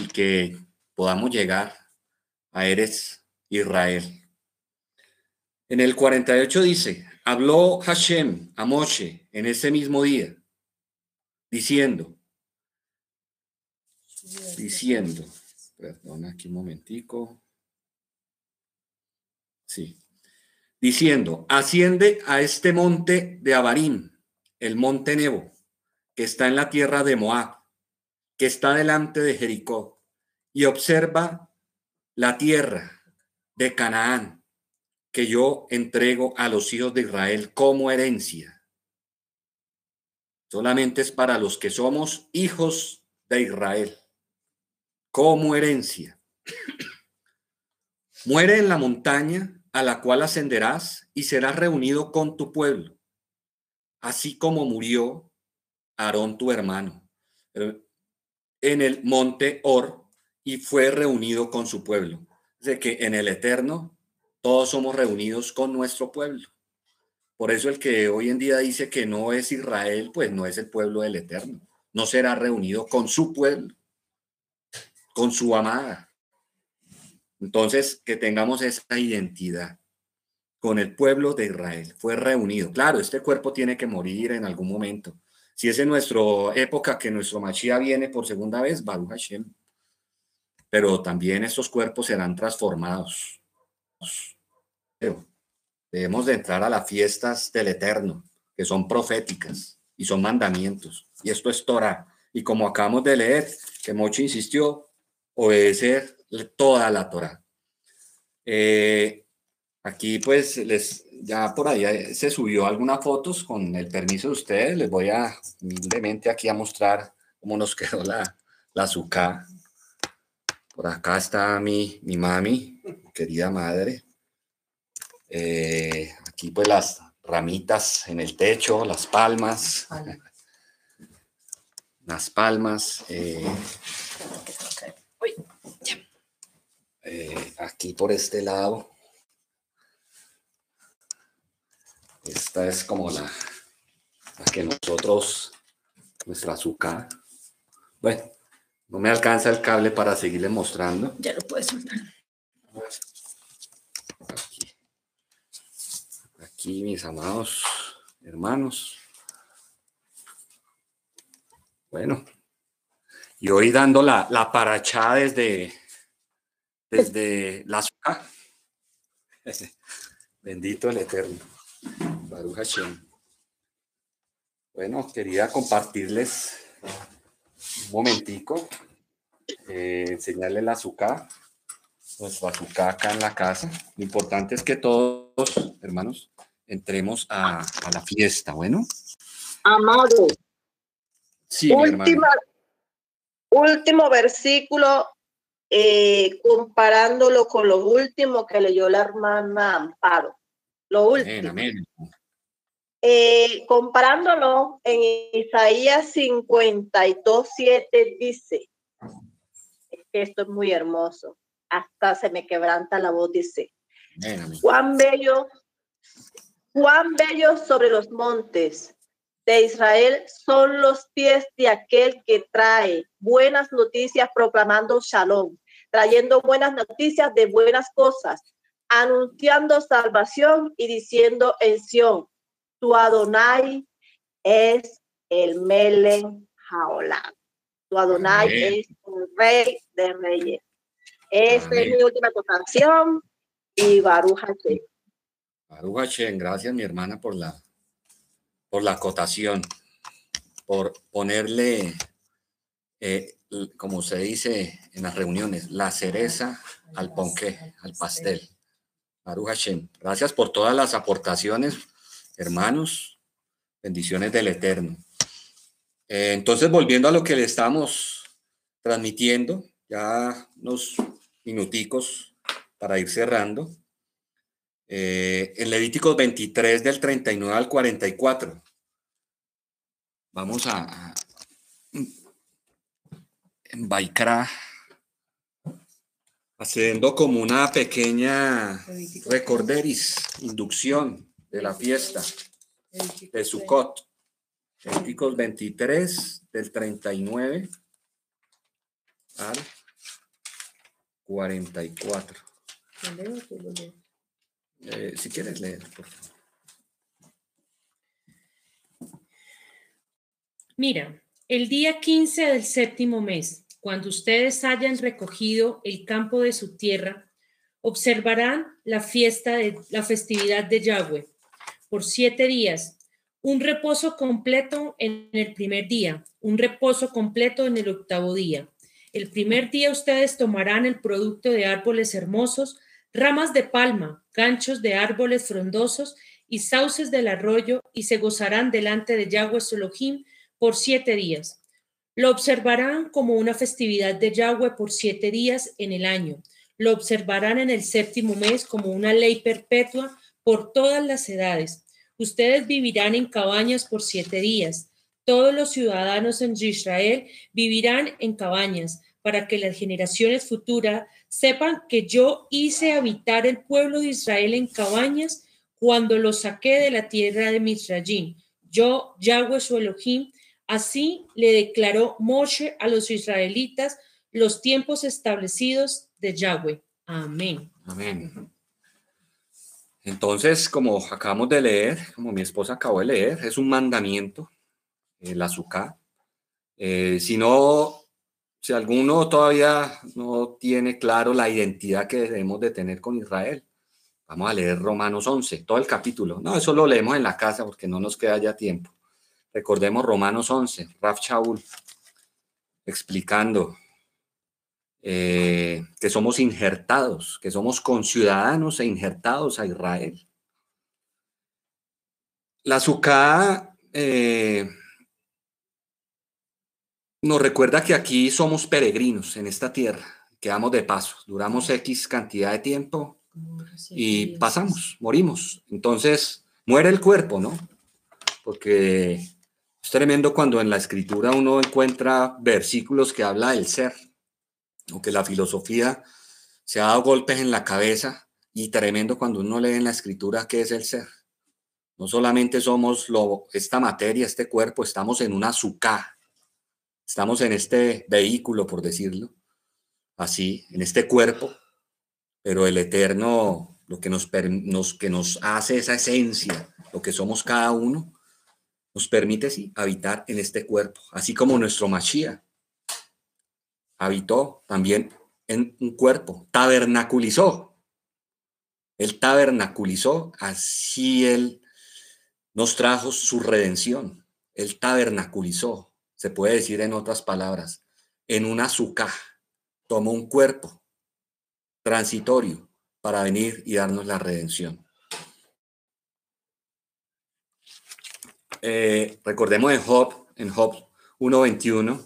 y que podamos llegar a Eres Israel. En el 48 dice, habló Hashem a Moshe en ese mismo día, diciendo, diciendo, perdón, aquí un momentico, sí, diciendo, asciende a este monte de Abarim, el monte Nebo, que está en la tierra de Moab, que está delante de Jericó, y observa la tierra de Canaán, que yo entrego a los hijos de Israel como herencia. Solamente es para los que somos hijos de Israel, como herencia. Muere en la montaña a la cual ascenderás y serás reunido con tu pueblo, así como murió Aarón tu hermano en el monte Or y fue reunido con su pueblo. De que en el eterno todos somos reunidos con nuestro pueblo. Por eso el que hoy en día dice que no es Israel, pues no es el pueblo del eterno. No será reunido con su pueblo, con su amada. Entonces, que tengamos esa identidad con el pueblo de Israel. Fue reunido. Claro, este cuerpo tiene que morir en algún momento. Si es en nuestra época que nuestro Mashiach viene por segunda vez, Baruch Hashem. Pero también estos cuerpos serán transformados. Debemos de entrar a las fiestas del Eterno, que son proféticas y son mandamientos. Y esto es Torah. Y como acabamos de leer, que Mochi insistió, obedecer toda la Torah. Eh, aquí pues les, ya por ahí se subió algunas fotos con el permiso de ustedes. Les voy a humildemente aquí a mostrar cómo nos quedó la, la azúcar. Por acá está mi, mi mami, querida madre. Eh, aquí pues las ramitas en el techo, las palmas. Las palmas. Eh, eh, aquí por este lado. Esta es como la, que nosotros, nuestra azúcar. Bueno, no me alcanza el cable para seguirle mostrando. Ya lo puedes soltar. Aquí, aquí mis amados hermanos. Bueno, y hoy dando la, la parachá desde, desde la azúcar. Bendito el Eterno. Baruch Hashem. Bueno, quería compartirles un momentico, eh, enseñarles la azúcar, nuestro azúcar acá en la casa. Lo importante es que todos, hermanos, entremos a, la fiesta, ¿bueno? Amado. Sí, Última, último versículo eh, comparándolo con lo último que leyó la hermana Amparo. Lo último. Eh, comparándolo en Isaías 52, 7 dice, esto es muy hermoso, hasta se me quebranta la voz, dice, cuán bello, cuán bello sobre los montes de Israel son los pies de aquel que trae buenas noticias proclamando shalom, trayendo buenas noticias de buenas cosas, anunciando salvación y diciendo en Sion, tu Adonai es el Melen Jaolán. Tu Adonai es el rey de reyes. Esta es mi última cotación y Baruch Hashem. Baruch Hashem, gracias mi hermana por la por la acotación, por ponerle, eh, como se dice en las reuniones, la cereza al ponqué, al pastel. Baruch Hashem. Gracias por todas las aportaciones, hermanos. Bendiciones del Eterno. Eh, entonces, volviendo a lo que le estamos transmitiendo, ya unos minuticos para ir cerrando. Eh, en Levíticos 23 del 39 al 44. Vamos a, en Baikra haciendo como una pequeña recorderis, inducción de la fiesta de Sukkot. Levíticos 23, del 39 al 44. Eh, si quieres leer, por favor. Mira, el día 15 del séptimo mes, cuando ustedes hayan recogido el campo de su tierra, observarán la fiesta de la festividad de Yahweh por siete días, un reposo completo en el primer día, un reposo completo en el octavo día. El primer día ustedes tomarán el producto de árboles hermosos, ramas de palma, ganchos de árboles frondosos y sauces del arroyo y se gozarán delante de Yahweh Solohim por siete días. Lo observarán como una festividad de Yahweh por siete días en el año. Lo observarán en el séptimo mes como una ley perpetua por todas las edades. Ustedes vivirán en cabañas por siete días. Todos los ciudadanos en Israel vivirán en cabañas para que las generaciones futuras sepan que yo hice habitar el pueblo de Israel en cabañas cuando los saqué de la tierra de Misrayim. Yo, Yahweh su Elohim, Así le declaró Moshe a los israelitas los tiempos establecidos de Yahweh. Amén. Amén. Entonces, como acabamos de leer, como mi esposa acabó de leer, es un mandamiento, el azúcar. Eh, si no, si alguno todavía no tiene claro la identidad que debemos de tener con Israel, vamos a leer Romanos 11, todo el capítulo. No, eso lo leemos en la casa porque no nos queda ya tiempo. Recordemos Romanos 11, Raf Shaul, explicando eh, que somos injertados, que somos conciudadanos e injertados a Israel. La eh, nos recuerda que aquí somos peregrinos en esta tierra, quedamos de paso, duramos X cantidad de tiempo y pasamos, morimos. Entonces, muere el cuerpo, ¿no? Porque es tremendo cuando en la escritura uno encuentra versículos que habla del ser, o que la filosofía se ha dado golpes en la cabeza, y tremendo cuando uno lee en la escritura qué es el ser. No solamente somos lo, esta materia, este cuerpo, estamos en una suká, estamos en este vehículo, por decirlo así, en este cuerpo, pero el eterno, lo que nos, que nos hace esa esencia, lo que somos cada uno, nos permite sí, habitar en este cuerpo, así como nuestro Mashiach habitó también en un cuerpo, tabernaculizó. Él tabernaculizó, así él nos trajo su redención. Él tabernaculizó, se puede decir en otras palabras, en una azúcar. Tomó un cuerpo transitorio para venir y darnos la redención. Eh, recordemos en Job, en Job 1.21,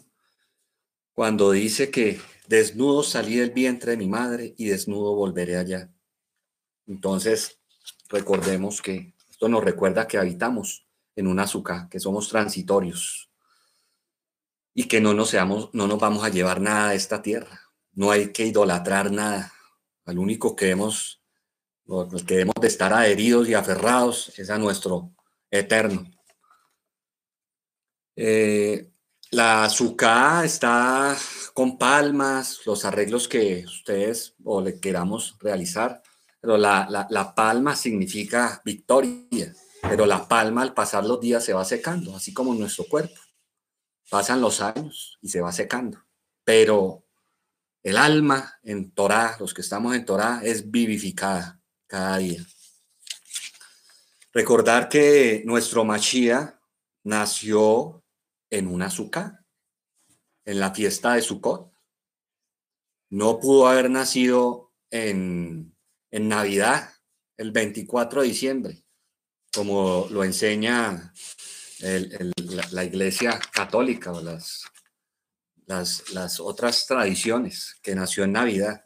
cuando dice que desnudo salí del vientre de mi madre y desnudo volveré allá. Entonces, recordemos que esto nos recuerda que habitamos en un azúcar, que somos transitorios y que no nos, seamos, no nos vamos a llevar nada de esta tierra. No hay que idolatrar nada. Al único que hemos, que debemos de estar adheridos y aferrados es a nuestro eterno. Eh, la azúcar está con palmas, los arreglos que ustedes o le queramos realizar, pero la, la, palma significa victoria, pero la palma al pasar los días se va secando, así como nuestro cuerpo. Pasan los años y se va secando, pero el alma en Torah, los que estamos en Torah, es vivificada cada día. Recordar que nuestro Mashiach nació en un azúcar, en la fiesta de Sukkot. No pudo haber nacido en, en Navidad, el 24 de diciembre, como lo enseña la, Iglesia Católica o las, las, las, otras tradiciones, que nació en Navidad.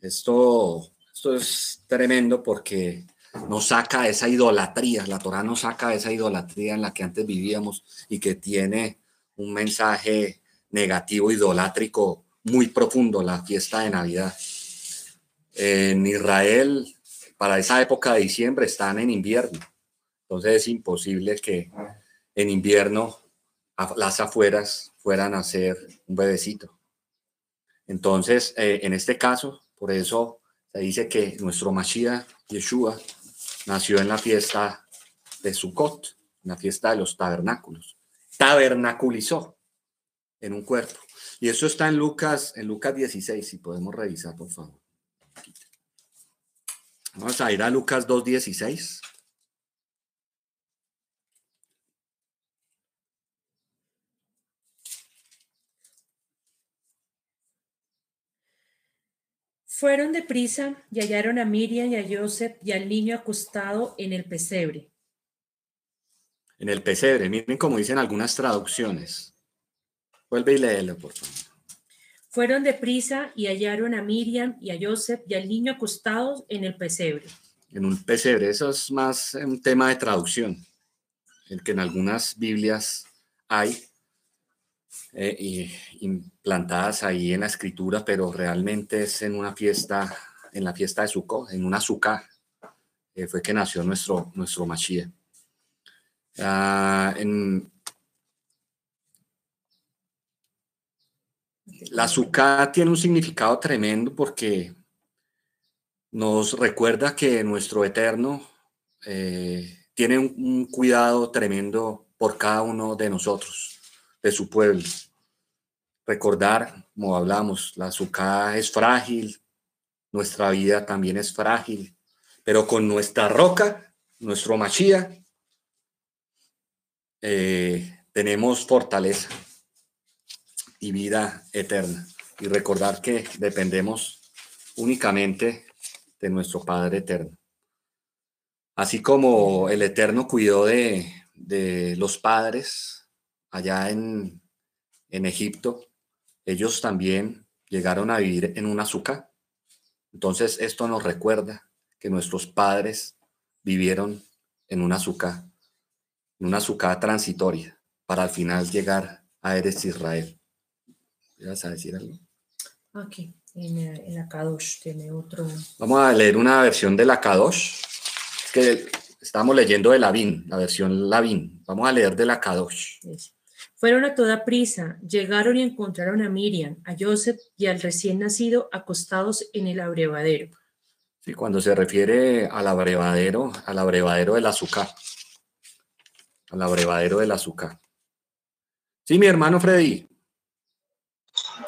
Esto, esto es tremendo porque nos saca esa idolatría, la Torah nos saca esa idolatría en la que antes vivíamos y que tiene un mensaje negativo, idolátrico muy profundo, la fiesta de Navidad. En Israel, para esa época de diciembre, están en invierno, entonces es imposible que en invierno las afueras fueran a ser un bebecito. Entonces, eh, en este caso, por eso se dice que nuestro Mashiach, Yeshua, nació en la fiesta de Sukkot, la fiesta de los tabernáculos. Tabernaculizó en un cuerpo. Y eso está en Lucas, en Lucas 16, si podemos revisar, por favor. Vamos a ir a Lucas 2.16. Fueron deprisa y hallaron a Miriam y a Joseph y al niño acostado en el pesebre. En el pesebre, miren cómo dicen algunas traducciones. Vuelve y léelo, por favor. Fueron deprisa y hallaron a Miriam y a Joseph y al niño acostados en el pesebre. En un pesebre, eso es más un tema de traducción, el que en algunas Biblias hay eh, implantadas ahí en la escritura, pero realmente es en una fiesta, en la fiesta de Sukkot, en una Sukkah, eh, fue que nació nuestro, nuestro Mashiach. Ah, en, la Sukkah tiene un significado tremendo porque nos recuerda que nuestro Eterno eh, tiene un cuidado tremendo por cada uno de nosotros de su pueblo. Recordar, como hablamos, la azúcar es frágil, nuestra vida también es frágil, pero con nuestra roca, nuestro machía, eh, tenemos fortaleza y vida eterna. Y recordar que dependemos únicamente de nuestro Padre eterno. Así como el Eterno cuidó de, de los padres allá en, Egipto, ellos también llegaron a vivir en un azúcar. Entonces, esto nos recuerda que nuestros padres vivieron en un azúcar, en una azúcar transitoria, para al final llegar a Eres Israel. ¿Vas a decir algo? Aquí, en, la Kadosh tiene otro. Vamos a leer una versión de la Kadosh. que estamos leyendo de Lavín, la versión Lavín. Vamos a leer de la Kadosh. Fueron a toda prisa, llegaron y encontraron a Miriam, a Joseph y al recién nacido acostados en el abrevadero. Sí, cuando se refiere al abrevadero, al abrevadero del azúcar. Al abrevadero del azúcar. Sí, mi hermano Freddy.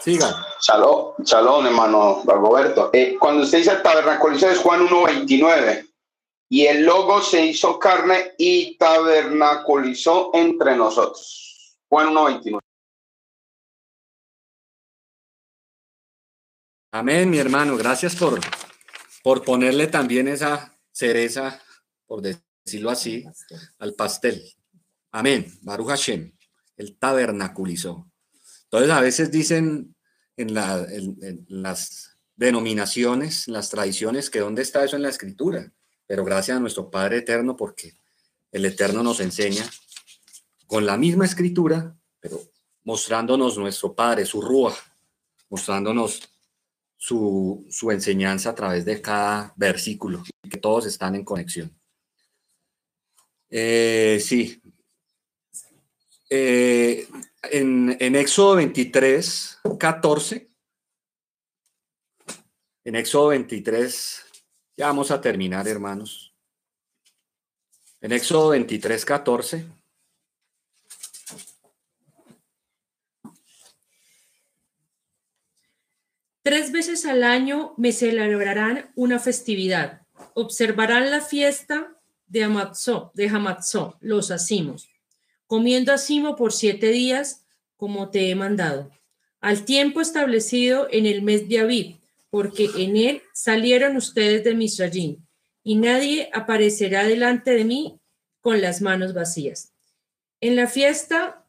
Siga. Shalom, shalom hermano Roberto. Eh, cuando usted dice tabernaculizó es Juan 1.29. Y el logo se hizo carne y tabernaculizó entre nosotros. Juan 1.29. Amén, mi hermano. Gracias por, por ponerle también esa cereza, por decirlo así, al pastel. Amén. Baruch Hashem. El tabernaculizó. Entonces, a veces dicen en, las denominaciones, las tradiciones, que dónde está eso en la escritura. Pero gracias a nuestro Padre Eterno, porque el Eterno nos enseña con la misma escritura, pero mostrándonos nuestro Padre, su Rúa, mostrándonos su, enseñanza a través de cada versículo, que todos están en conexión. Eh, sí. Eh, en, en Éxodo 23, 14, en Éxodo 23, ya vamos a terminar, hermanos. En Éxodo 23, 14. Tres veces al año me celebrarán una festividad. Observarán la fiesta de Hamatzó, de Hamatzó, los asimos, comiendo asimo por siete días, como te he mandado, al tiempo establecido en el mes de Aviv, porque en él salieron ustedes de Misrayim, y nadie aparecerá delante de mí con las manos vacías. En la fiesta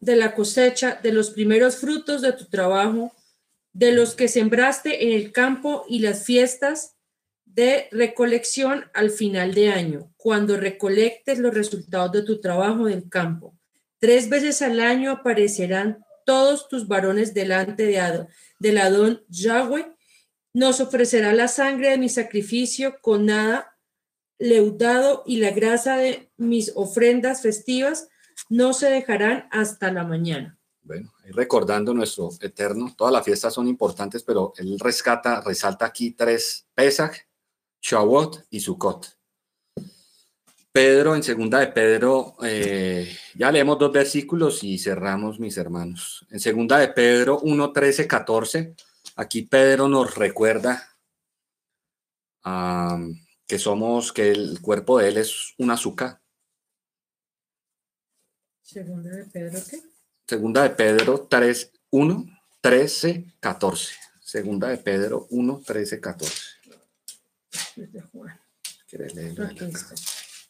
de la cosecha de los primeros frutos de tu trabajo, de los que sembraste en el campo y las fiestas de recolección al final de año, cuando recolectes los resultados de tu trabajo del campo. Tres veces al año aparecerán todos tus varones delante de Adon, del Adón Yahweh. Nos ofrecerá la sangre de mi sacrificio con nada leudado y la grasa de mis ofrendas festivas no se dejarán hasta la mañana. Bueno, recordando nuestro eterno, todas las fiestas son importantes, pero él rescata, resalta aquí tres, Pesach, Shavuot y Sukkot. Pedro, en segunda de Pedro, eh, ya leemos dos versículos y cerramos, mis hermanos. En segunda de Pedro 1, 13, 14, aquí Pedro nos recuerda que somos, que el cuerpo de él es un azúcar. Segunda de Pedro, ¿qué? Segunda de Pedro 3, 1, 13, 14. Segunda de Pedro 1, 13, 14.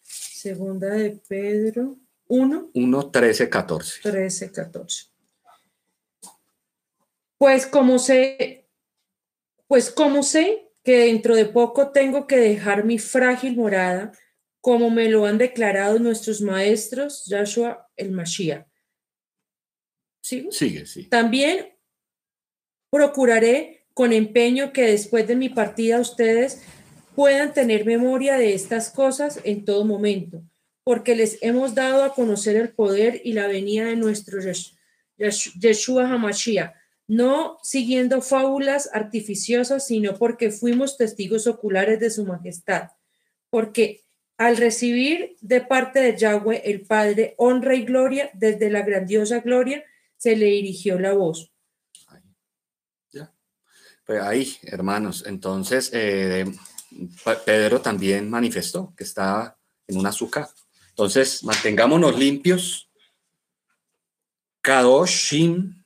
Segunda de Pedro 1. 1, 13, 14. 13, 14. Pues como sé, pues como sé que dentro de poco tengo que dejar mi frágil morada, como me lo han declarado nuestros maestros, Joshua el Mashiach. ¿Sigue? Sigue, sí. También procuraré con empeño que después de mi partida ustedes puedan tener memoria de estas cosas en todo momento, porque les hemos dado a conocer el poder y la venida de nuestro Yeshua HaMashiach, no siguiendo fábulas artificiosas, sino porque fuimos testigos oculares de su majestad, porque al recibir de parte de Yahweh el Padre honra y gloria, desde la grandiosa gloria se le dirigió la voz. Ya. Pues ahí, hermanos, entonces eh, Pedro también manifestó que estaba en un azúcar. Entonces, mantengámonos limpios. Kadoshim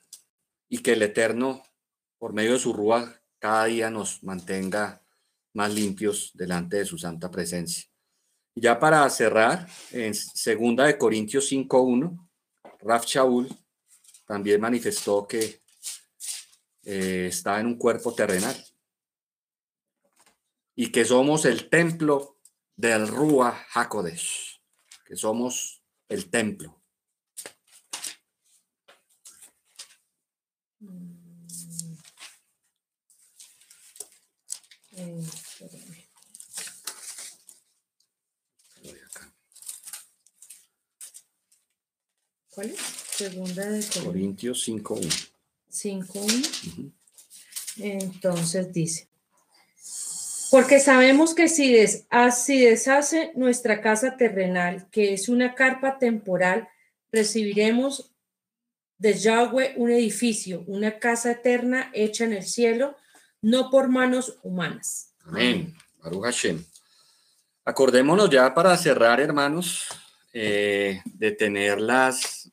y que el Eterno, por medio de su rúa, cada día nos mantenga más limpios delante de su santa presencia. ya para cerrar, en segunda de Corintios 5.1, Raf Shaul también manifestó que eh, está en un cuerpo terrenal. Y que somos el templo del Rúa Hakodesh, que somos el templo. Segunda de Corintios 5.1. 5.1. Entonces dice, porque sabemos que si, des, si deshace nuestra casa terrenal, que es una carpa temporal, recibiremos de Yahweh un edificio, una casa eterna hecha en el cielo, no por manos humanas. Amén. Baruch Hashem. Acordémonos ya para cerrar, hermanos, eh, de tener las,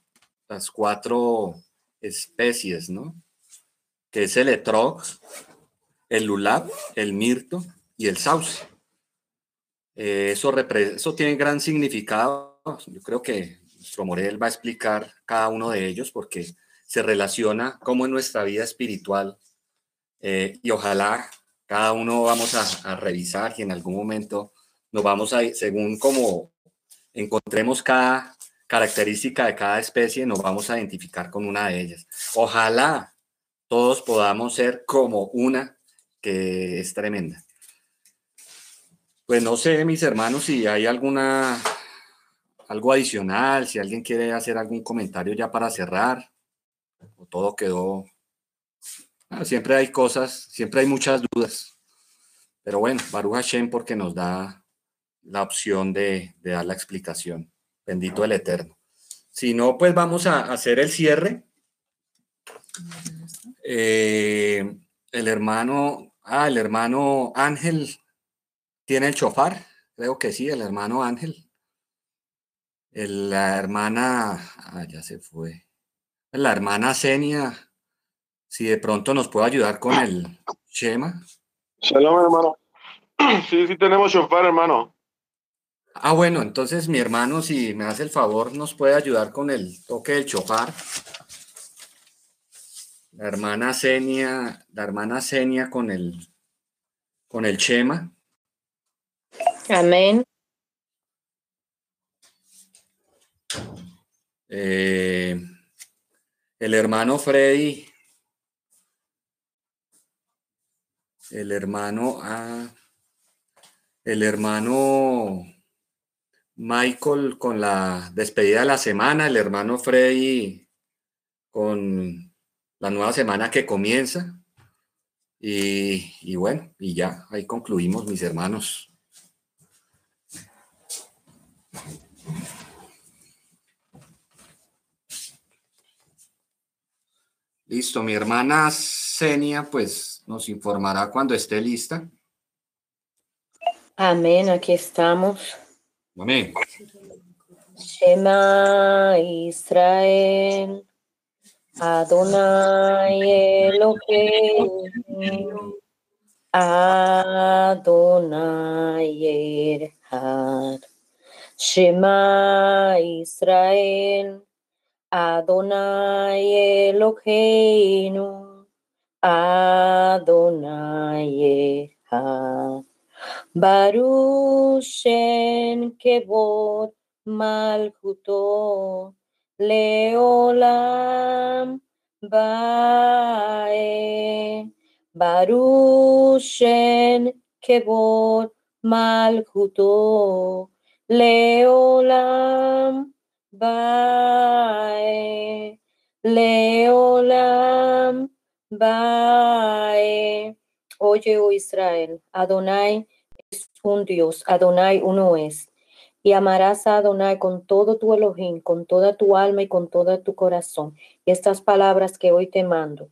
las cuatro especies, ¿no? Que es el etrog, el lulab, el mirto y el sauce. Eh, eso, eso tiene gran significado. Yo creo que nuestro Morel va a explicar cada uno de ellos porque se relaciona como en nuestra vida espiritual eh, y ojalá cada uno vamos a, revisar y en algún momento nos vamos a, según como encontremos cada característica de cada especie, nos vamos a identificar con una de ellas. Ojalá todos podamos ser como una que es tremenda. Pues no sé, mis hermanos, si hay alguna algo adicional, si alguien quiere hacer algún comentario ya para cerrar, o todo quedó. Siempre hay cosas, siempre hay muchas dudas. Pero bueno, Baruch Hashem porque nos da la opción de, dar la explicación. Bendito el Eterno. Si no, pues vamos a hacer el cierre. Eh, el hermano, ah, el hermano Ángel tiene el chofar, creo que sí, el hermano Ángel. la hermana, ah, ya se fue. La hermana Senia, si de pronto nos puede ayudar con el Shema. Shalom, hermano. Sí, sí tenemos chofar, hermano. Ah, bueno, entonces mi hermano, si me hace el favor, nos puede ayudar con el toque del chofar. La hermana Senia, la hermana Senia con el con el Shema. Amén. Eh, el hermano Freddy, el hermano, ah, el hermano Michael con la despedida de la semana, el hermano Freddy con la nueva semana que comienza. Y, bueno, y ya, ahí concluimos, mis hermanos. Listo, mi hermana Senia, pues nos informará cuando esté lista. Amén, aquí estamos. Amén. Shema Israel, Adonai Elohim, Adonai Erhad. Shema Israel, Adonai Eloheinu, Adonai Echad. Baruch Shem Kevod Malchuto Leolam Bae. Baruch Shem Kevod Malchuto Leolam Bae, Leolam Bae. Oye, oh Israel, Adonai un Dios, Adonai uno es. Y amarás a Adonai con todo tu Elohim, con toda tu alma y con todo tu corazón. Y estas palabras que hoy te mando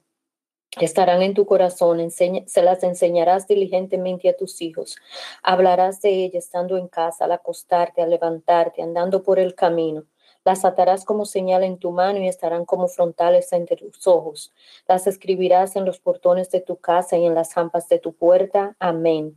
estarán en tu corazón, se las enseñarás diligentemente a tus hijos. Hablarás de ellas estando en casa, al acostarte, al levantarte, andando por el camino. Las atarás como señal en tu mano y estarán como frontales entre tus ojos. Las escribirás en los portones de tu casa y en las jampas de tu puerta. Amén.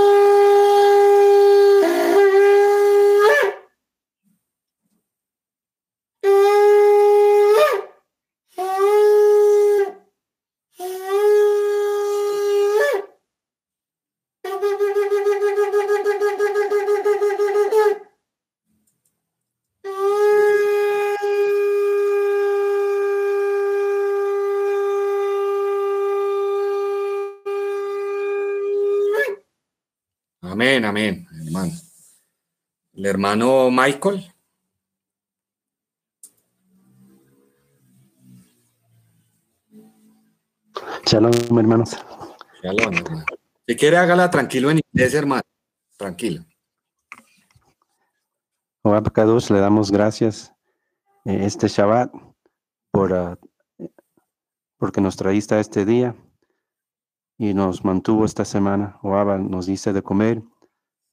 Amén, amén, hermano. Hermano Michael. Shalom, hermanos. Shalom, hermano. Si quiere, hágala tranquilo en inglés, hermano. Tranquilo. Kadosh, le damos gracias eh, este Shabbat por, ah, porque nos traíste a este día y nos mantuvo esta semana. Oaba nos diste de comer,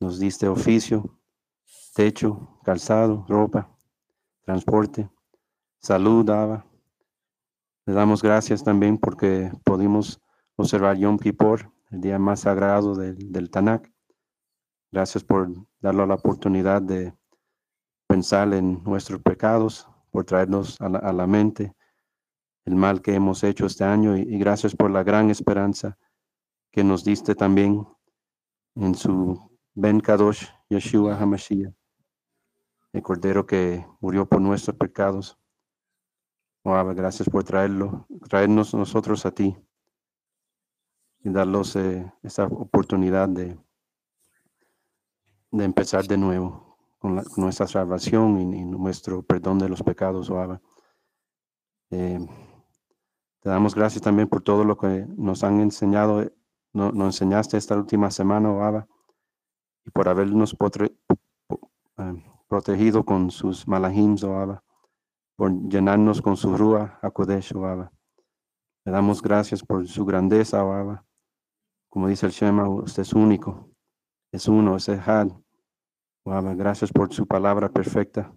nos diste oficio, techo, calzado, ropa, transporte, salud, daba. Le damos gracias también porque pudimos observar Yom Kippur, el día más sagrado del, del Tanakh. Gracias por darle la oportunidad de pensar en nuestros pecados, por traernos a la, mente el mal que hemos hecho este año y gracias por la gran esperanza que nos diste también en su Ben Kadosh Yeshua HaMashiach, el Cordero que murió por nuestros pecados. Oh, gracias por traerlo, traernos nosotros a ti y darnos eh, esa oportunidad de, de empezar de nuevo con, nuestra salvación y, nuestro perdón de los pecados, oh, eh, te damos gracias también por todo lo que nos han enseñado nos, enseñaste esta última semana, oh y por habernos eh, protegido con sus malahims, oh por llenarnos con su rúa, Akodesh, oh Le damos gracias por su grandeza, oh Como dice el Shema, usted es único, es uno, es Ejad. Oh gracias por su palabra perfecta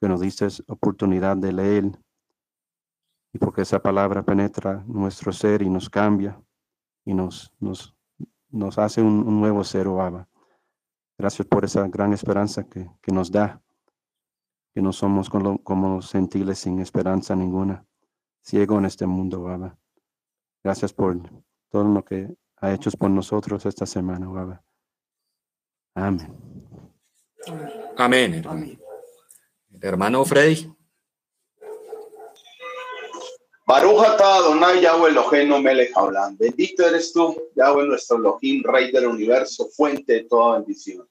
que nos diste oportunidad de leer y porque esa palabra penetra nuestro ser y nos cambia y nos, nos, nos hace un, nuevo ser, oh Gracias por esa gran esperanza que, que nos da, que no somos como, como gentiles sin esperanza ninguna, ciego en este mundo, oh Gracias por todo lo que ha hecho por nosotros esta semana, oh Amén. Amén, hermano. Hermano Freddy. Baruja Adonai Yahweh Elohim Melech Haolam. Bendito eres tú, Yahweh nuestro Elohim, Rey del universo, fuente de toda bendición.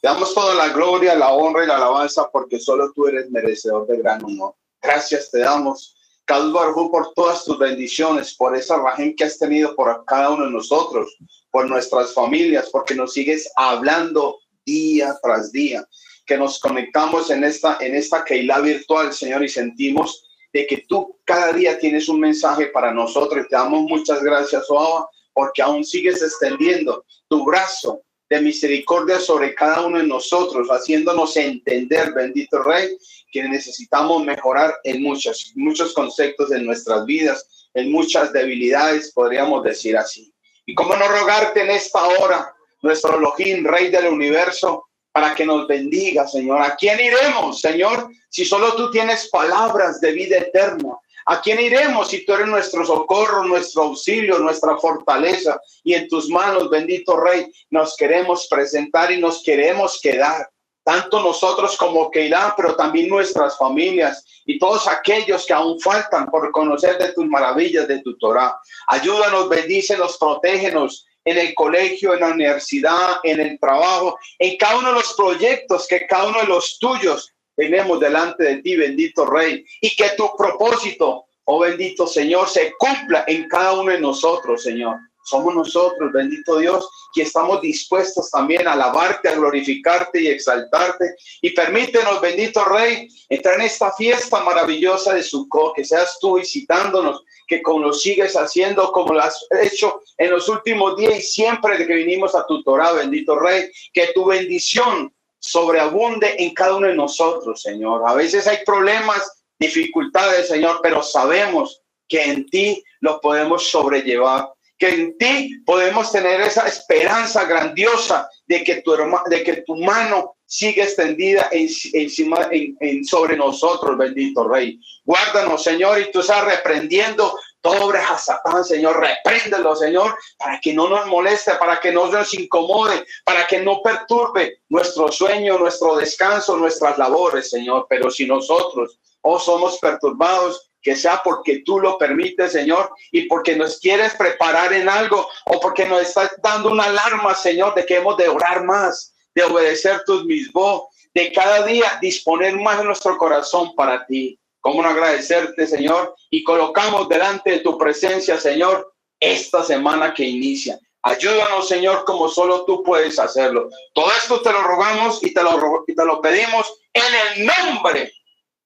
Te damos toda la gloria, la honra y la alabanza porque solo tú eres merecedor de gran honor. Gracias te damos, Baruj por todas tus bendiciones, por esa rajen que has tenido por cada uno de nosotros, por nuestras familias, porque nos sigues hablando día tras día, que nos conectamos en esta, en esta Keilah virtual, Señor, y sentimos de que tú cada día tienes un mensaje para nosotros. te damos muchas gracias, Oaba, porque aún sigues extendiendo tu brazo de misericordia sobre cada uno de nosotros, haciéndonos entender, bendito Rey, que necesitamos mejorar en muchos, muchos conceptos de nuestras vidas, en muchas debilidades, podríamos decir así. Y cómo no rogarte en esta hora, nuestro Elohim, Rey del universo, para que nos bendiga, Señor. ¿A quién iremos, Señor, si solo tú tienes palabras de vida eterna? ¿A quién iremos si tú eres nuestro socorro, nuestro auxilio, nuestra fortaleza? Y en tus manos, bendito Rey, nos queremos presentar y nos queremos quedar. Tanto nosotros como Keilah, pero también nuestras familias y todos aquellos que aún faltan por conocer de tus maravillas, de tu Torah. Ayúdanos, bendícenos, protégenos, en el colegio, en la universidad, en el trabajo, en cada uno de los proyectos que cada uno de los tuyos tenemos delante de ti, bendito Rey, y que tu propósito, oh bendito Señor, se cumpla en cada uno de nosotros, Señor. Somos nosotros, bendito Dios, que estamos dispuestos también a alabarte, a glorificarte y exaltarte. Y permítenos, bendito Rey, entrar en esta fiesta maravillosa de Sukkot, que seas tú visitándonos, que como lo sigues haciendo, como lo has hecho en los últimos días y siempre que vinimos a tu Torah, bendito Rey, que tu bendición sobreabunde en cada uno de nosotros, Señor. A veces hay problemas, dificultades, Señor, pero sabemos que en ti lo podemos sobrellevar, que en ti podemos tener esa esperanza grandiosa de que tu, de que tu mano sigue extendida encima, en, sobre nosotros, bendito Rey. Guárdanos, Señor, y tú estás reprendiendo todo obra a Satán, Señor. Repréndelo, Señor, para que no nos moleste, para que no nos incomode, para que no perturbe nuestro sueño, nuestro descanso, nuestras labores, Señor. Pero si nosotros o oh, somos perturbados, que sea porque tú lo permites, Señor, y porque nos quieres preparar en algo o porque nos estás dando una alarma, Señor, de que hemos de orar más, de obedecer tus mismos, de cada día disponer más de nuestro corazón para ti. ¿Cómo no agradecerte, Señor? Y colocamos delante de tu presencia, Señor, esta semana que inicia. Ayúdanos, Señor, como solo tú puedes hacerlo. Todo esto te lo rogamos y te lo, y te lo pedimos en el nombre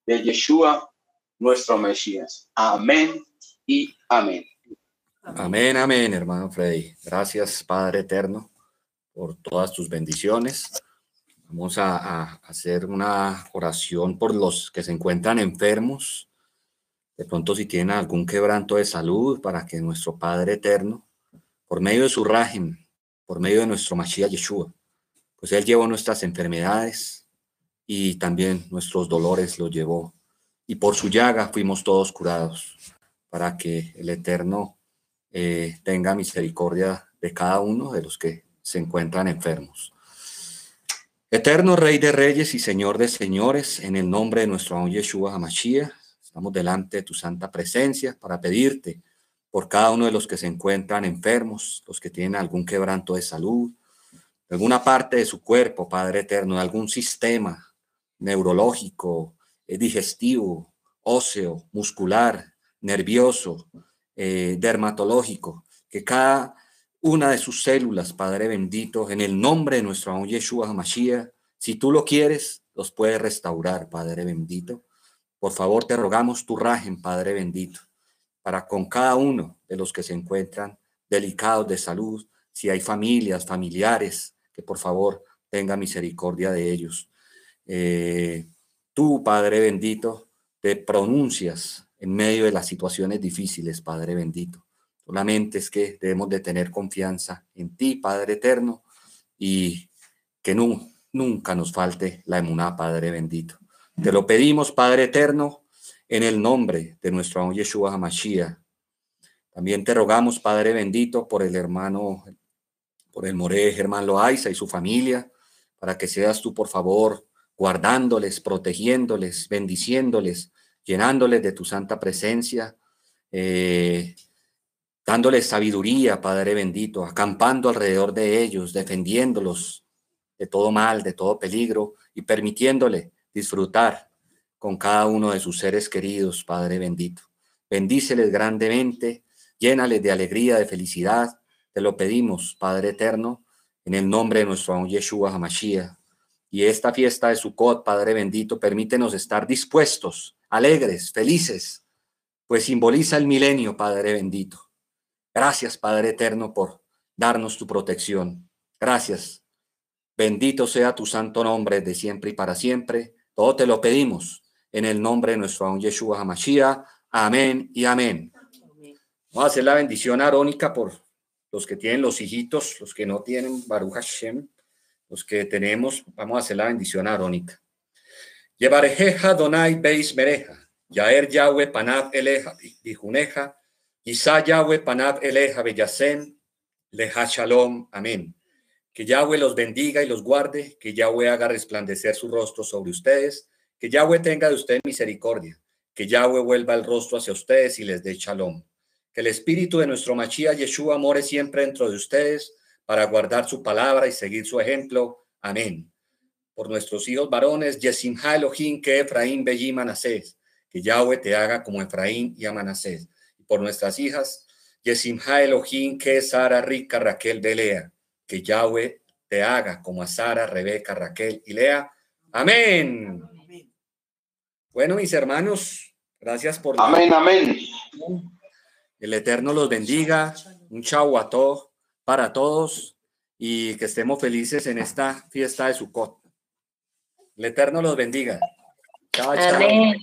de Yeshua, nuestro Mesías. Amén y amén. Amén, amén, hermano Freddy. Gracias, Padre Eterno por todas tus bendiciones. Vamos a, hacer una oración por los que se encuentran enfermos. De pronto si tienen algún quebranto de salud para que nuestro Padre Eterno, por medio de su régimen, por medio de nuestro Mashiach Yeshua, pues Él llevó nuestras enfermedades y también nuestros dolores los llevó. Y por su llaga fuimos todos curados, para que el Eterno eh, tenga misericordia de cada uno de los que se encuentran enfermos. Eterno Rey de Reyes y Señor de Señores, en el nombre de nuestro amor Yeshua HaMashiach, estamos delante de tu santa presencia para pedirte por cada uno de los que se encuentran enfermos, los que tienen algún quebranto de salud, alguna parte de su cuerpo, Padre Eterno, de algún sistema neurológico, eh, digestivo, óseo, muscular, nervioso, eh, dermatológico, que cada una de sus células, Padre bendito, en el nombre de nuestro amor Yeshua HaMashiach. Si tú lo quieres, los puedes restaurar, Padre bendito. Por favor, te rogamos tu rajen, Padre bendito, para con cada uno de los que se encuentran delicados de salud, si hay familias, familiares, que por favor tenga misericordia de ellos. Eh, tú, Padre bendito, te pronuncias en medio de las situaciones difíciles, Padre bendito. Solamente es que debemos de tener confianza en ti, Padre eterno, y que nunca nos falte la emuná, Padre bendito. Te lo pedimos, Padre eterno, en el nombre de nuestro amor Yeshua HaMashiach. También te rogamos, Padre bendito, por el hermano, por el More Germán Loaiza y su familia, para que seas tú, por favor, guardándoles, protegiéndoles, bendiciéndoles, llenándoles de tu santa presencia, eh, dándoles sabiduría, Padre bendito, acampando alrededor de ellos, defendiéndolos de todo mal, de todo peligro y permitiéndole disfrutar con cada uno de sus seres queridos, Padre bendito. Bendíceles grandemente, llénales de alegría, de felicidad. Te lo pedimos, Padre eterno, en el nombre de nuestro amo Yeshua HaMashiach. Y esta fiesta de Sukkot, Padre bendito, permítenos estar dispuestos, alegres, felices, pues simboliza el milenio, Padre bendito. Gracias, Padre eterno, por darnos tu protección. Gracias. Bendito sea tu santo nombre de siempre y para siempre. Todo te lo pedimos en el nombre de nuestro amo Yeshua HaMashiach. Amén y amén. Vamos a hacer la bendición arónica por los que tienen los hijitos, los que no tienen Baruch Hashem, los que tenemos, vamos a hacer la bendición arónica. Llevarejeja Donai Beis Mereja, Yaer Yahweh Panav Eleja, Bijuneja, Isa Yahweh Panav Eleja Beyasem, Leja Shalom. Amén. Que Yahweh los bendiga y los guarde, que Yahweh haga resplandecer su rostro sobre ustedes, que Yahweh tenga de ustedes misericordia, que Yahweh vuelva el rostro hacia ustedes y les dé shalom. Que el espíritu de nuestro Machía Yeshua more siempre dentro de ustedes para guardar su palabra y seguir su ejemplo. Amén. Por nuestros hijos varones, Yesimha Elohim, que Efraín Bellim Manasés, que Yahweh te haga como Efraín y Amanasés. Y por nuestras hijas, Yesimha Elohim, que Sara Rica Raquel Belea, que Yahweh te haga como a Sara, Rebeca, Raquel y Lea. Amén. Bueno, mis hermanos, gracias por... Amén, amén. El Eterno los bendiga. Un chau a todos, para todos y que estemos felices en esta fiesta de Sukkot. El Eterno los bendiga. Chao, chao. Amén.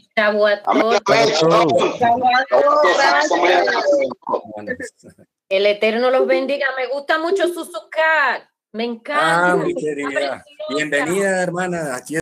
El Eterno los bendiga. Me gusta mucho su sucar. Me encanta. Ah, mi querida. Bienvenida, hermana. Aquí